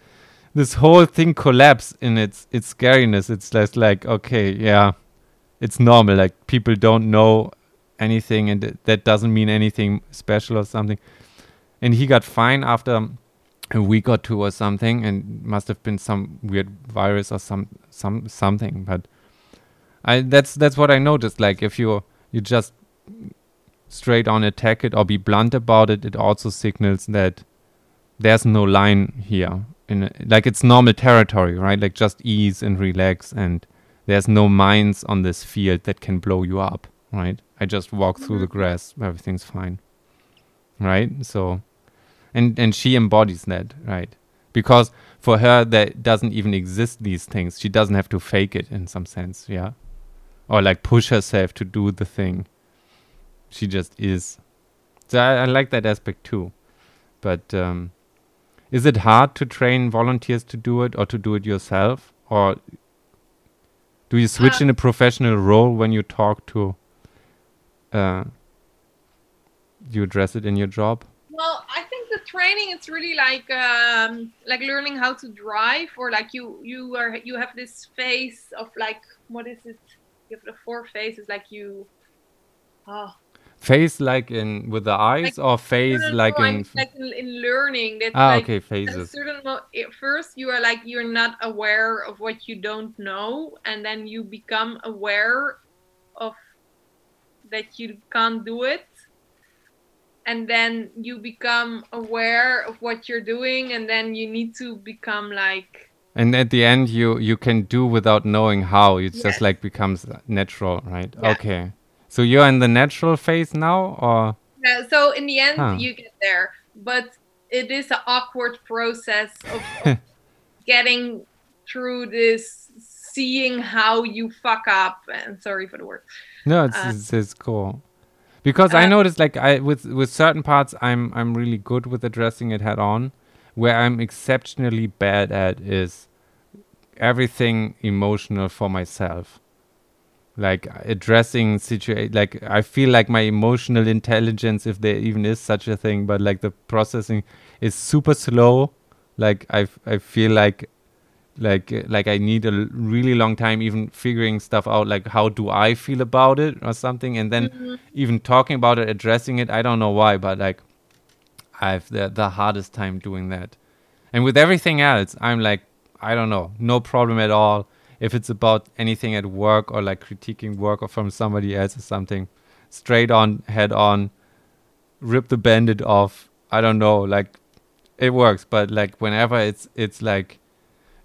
Speaker 1: this whole thing collapse in its its scariness. It's just like okay, yeah, it's normal. Like people don't know anything, and th- that doesn't mean anything special or something. And he got fine after a week or two or something, and must have been some weird virus or some some something. But I that's that's what I noticed. Like if you you just straight on attack it or be blunt about it, it also signals that there's no line here. In a, like it's normal territory, right? Like just ease and relax, and there's no mines on this field that can blow you up, right? I just walk through the grass, everything's fine, right? So, and and she embodies that, right? Because for her, that doesn't even exist these things. She doesn't have to fake it in some sense, yeah, or like push herself to do the thing. She just is. So I, I like that aspect too, but um, is it hard to train volunteers to do it or to do it yourself, or do you switch
Speaker 3: Uh,
Speaker 1: in a professional role when you talk to? Uh, you address it in your job.
Speaker 3: Well, I think the training it's really like um, like learning how to drive, or like you you are you have this phase of like what is it? You have the four phases, like you. Oh,
Speaker 1: Face like in with the eyes, or face
Speaker 3: no, no,
Speaker 1: like
Speaker 3: no,
Speaker 1: in.
Speaker 3: Like in, in learning. That
Speaker 1: ah,
Speaker 3: like,
Speaker 1: okay, phases.
Speaker 3: certain first you are like you're not aware of what you don't know and then you become aware of that you can't do it and then you become aware of what you're doing and then you need to become like
Speaker 1: And at the end, you you can do without knowing how. It
Speaker 3: Yes.
Speaker 1: just like becomes natural, right?
Speaker 3: Yeah.
Speaker 1: Okay. So you're in the natural phase now, or
Speaker 3: Yeah, so in the end,
Speaker 1: Huh.
Speaker 3: you get there, but it is an awkward process of, of (laughs) getting through this, seeing how you fuck up. And sorry for the word.
Speaker 1: no? It's
Speaker 3: Uh,
Speaker 1: it's, it's cool. Because I
Speaker 3: uh,
Speaker 1: noticed, like, I with with certain parts, I'm I'm really good with addressing it head on. Where I'm exceptionally bad at is everything emotional for myself. Like addressing situation, like I feel like my emotional intelligence, if there even is such a thing, but like the processing is super slow. Like i i feel like like like I need a really long time even figuring stuff out like how do I feel about it or something and then
Speaker 3: Mhm.
Speaker 1: even talking about it addressing it I don't know why but like I've the the hardest time doing that and with everything else I'm like I don't know no problem at all if it's about anything at work or like critiquing work or from somebody else or something straight on head on rip the bandit off. I don't know like it works. But like whenever it's it's like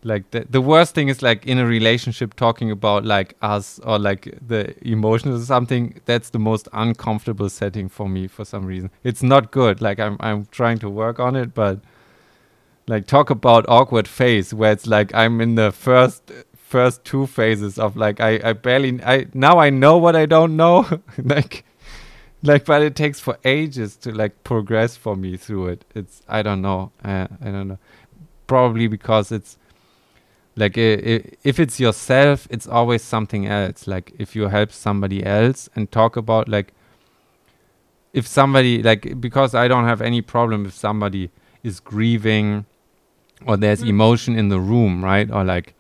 Speaker 1: like the, the worst thing is like in a relationship talking about like us or like the emotions or something that's the most uncomfortable setting for me for some reason. It's not good. Like i'm i'm trying to work on it but like talk about awkward phase where it's like i'm in the first first two phases of like i i barely i now i know what i don't know. (laughs) Like like but it takes for ages to like progress for me through it. It's i don't know. Uh, i don't know. Probably because it's like i i if it's yourself it's always something else. Like if you help somebody else and talk about like if somebody like because i don't have any problem if somebody is grieving or there's
Speaker 3: Mhm.
Speaker 1: emotion in the room right? Or like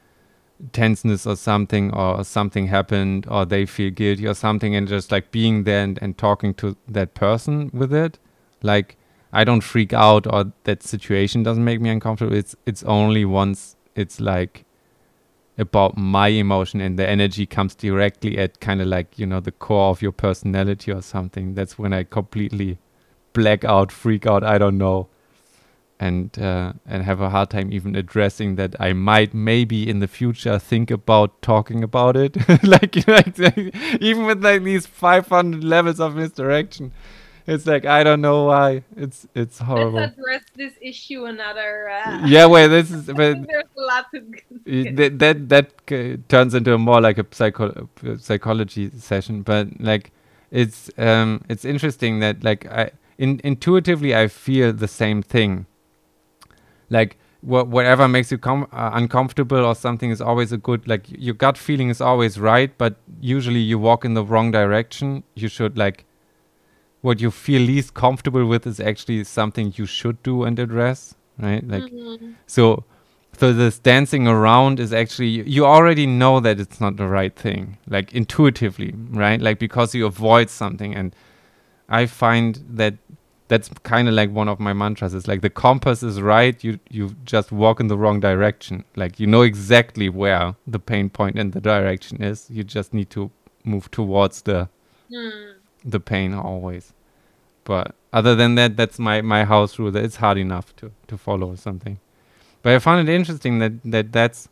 Speaker 1: tenseness or something or something happened or they feel guilty or something and just like being there and, and talking to that person with it. Like i don't freak out or that situation doesn't make me uncomfortable. It's it's only once it's like about my emotion and the energy comes directly at kind of like you know the core of your personality or something. That's when i completely black out freak out i don't know and uh, and have a hard time even addressing that I might maybe in the future think about talking about it (laughs) like (laughs) like (laughs) even with like these 500 levels of misdirection it's like I don't know why it's it's horrible
Speaker 3: Let's address this issue another. Uh,
Speaker 1: yeah well, this is but
Speaker 3: there's a lot to.
Speaker 1: that that that uh, turns into a more like a psycho uh, psychology session but like it's um it's interesting that like i in, intuitively i feel the same thing like wha- whatever makes you com- uh, uncomfortable or something is always a good like your gut feeling is always right but usually you walk in the wrong direction. You should like what you feel least comfortable with is actually something you should do and address right? Like
Speaker 3: Mhm.
Speaker 1: so so this dancing around is actually you already know that it's not the right thing like intuitively right? Like because you avoid something. And i find that that's kind of like one of my mantras. It's like the compass is right you you just walk in the wrong direction. Like you know exactly where the pain and the direction is. You just need to move towards the
Speaker 3: Hmm.
Speaker 1: the pain always. But other than that that's my my house rule. That it's hard enough to to follow something. But i found it interesting that that that's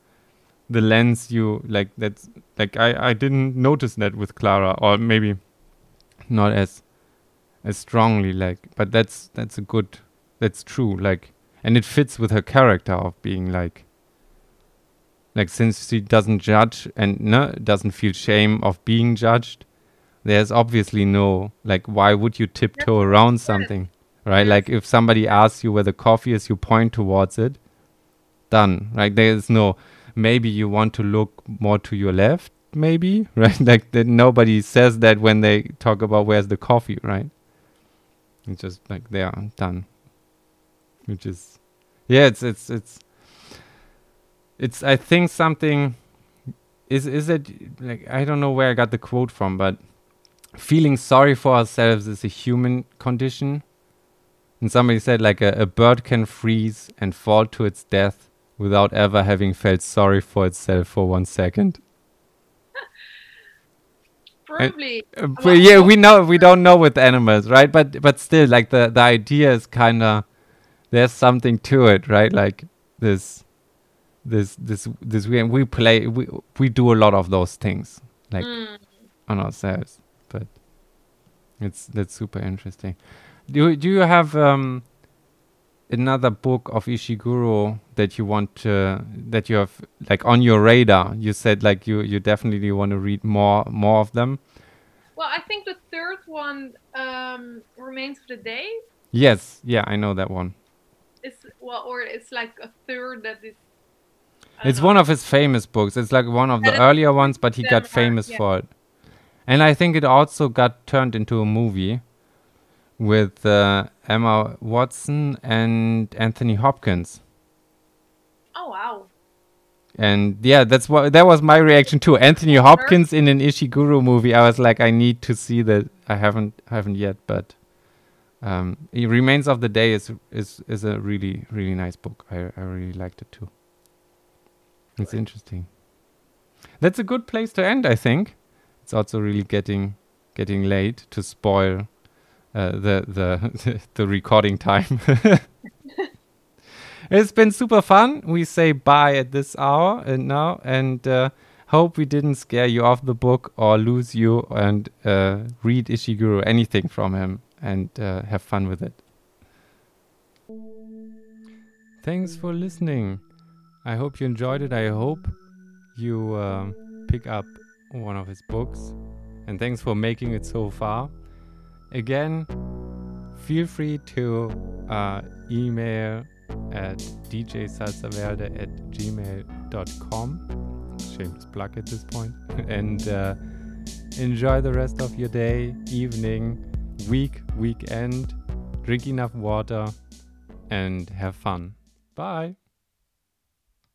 Speaker 1: the lens you like that's like i i didn't notice that with klara or maybe not as as strongly like but that's that's a good that's true like and it fits with her character of being like like since she doesn't judge and no doesn't feel shame of being judged there's obviously no like why would you tiptoe around something right? Like if somebody asks you where the coffee is you point towards it done right? There's no maybe you want to look more to your left maybe (laughs) right? Like that nobody says that when they talk about where's the coffee right it's just like they are done. Which is yeah it's it's it's it's i think something is is it like i don't know where i got the quote from but feeling sorry for ourselves is a human condition. And somebody said like a, a bird can freeze and fall to its death without ever having felt sorry for itself for one second
Speaker 3: Probably.
Speaker 1: Uh, but yeah, we know we don't know with animals, right? But but still, like the the idea is kind of there's something to it, right? Like this this this this we we play we we do a lot of those things like
Speaker 3: Hmm.
Speaker 1: on ourselves, but it's that's super interesting. Do do you have um another book of Ishiguro that you want to that you have like on your radar? You said like you you definitely want to read more more of them.
Speaker 3: Well, I think the third one um, remains of the day.
Speaker 1: Yes, yeah, I know that one.
Speaker 3: It's well, or it's like a third that is.
Speaker 1: It's
Speaker 3: know.
Speaker 1: one of his famous books. It's like one of the earlier ones, but he got
Speaker 3: are-
Speaker 1: famous
Speaker 3: yeah.
Speaker 1: for it. And I think it also got turned into a movie with uh, Emma Watson and Anthony Hopkins.
Speaker 3: Oh wow!
Speaker 1: and yeah, that's what that was my reaction too. Anthony Hopkins in an Ishiguro movie. I was like, I need to see that. I haven't haven't yet, but um, Remains of the Day is is is a really really nice book. I I really liked it too. It's interesting. That's a good place to end, I think. It's also really getting getting late to spoil uh, the the (laughs) the recording time. (laughs) it's been super fun. We say bye at this hour and now, and uh, hope we didn't scare you off the book or lose you and uh, read Ishiguro anything from him and uh, have fun with it. Thanks for listening. I hope you enjoyed it. I hope you uh, pick up one of his books. And thanks for making it so far. Again, feel free to uh, email at djsalsaverde at gmail.com. Shameless plug at this point. (laughs) and uh, enjoy the rest of your day, evening, week, weekend. Drink enough water and have fun. Bye.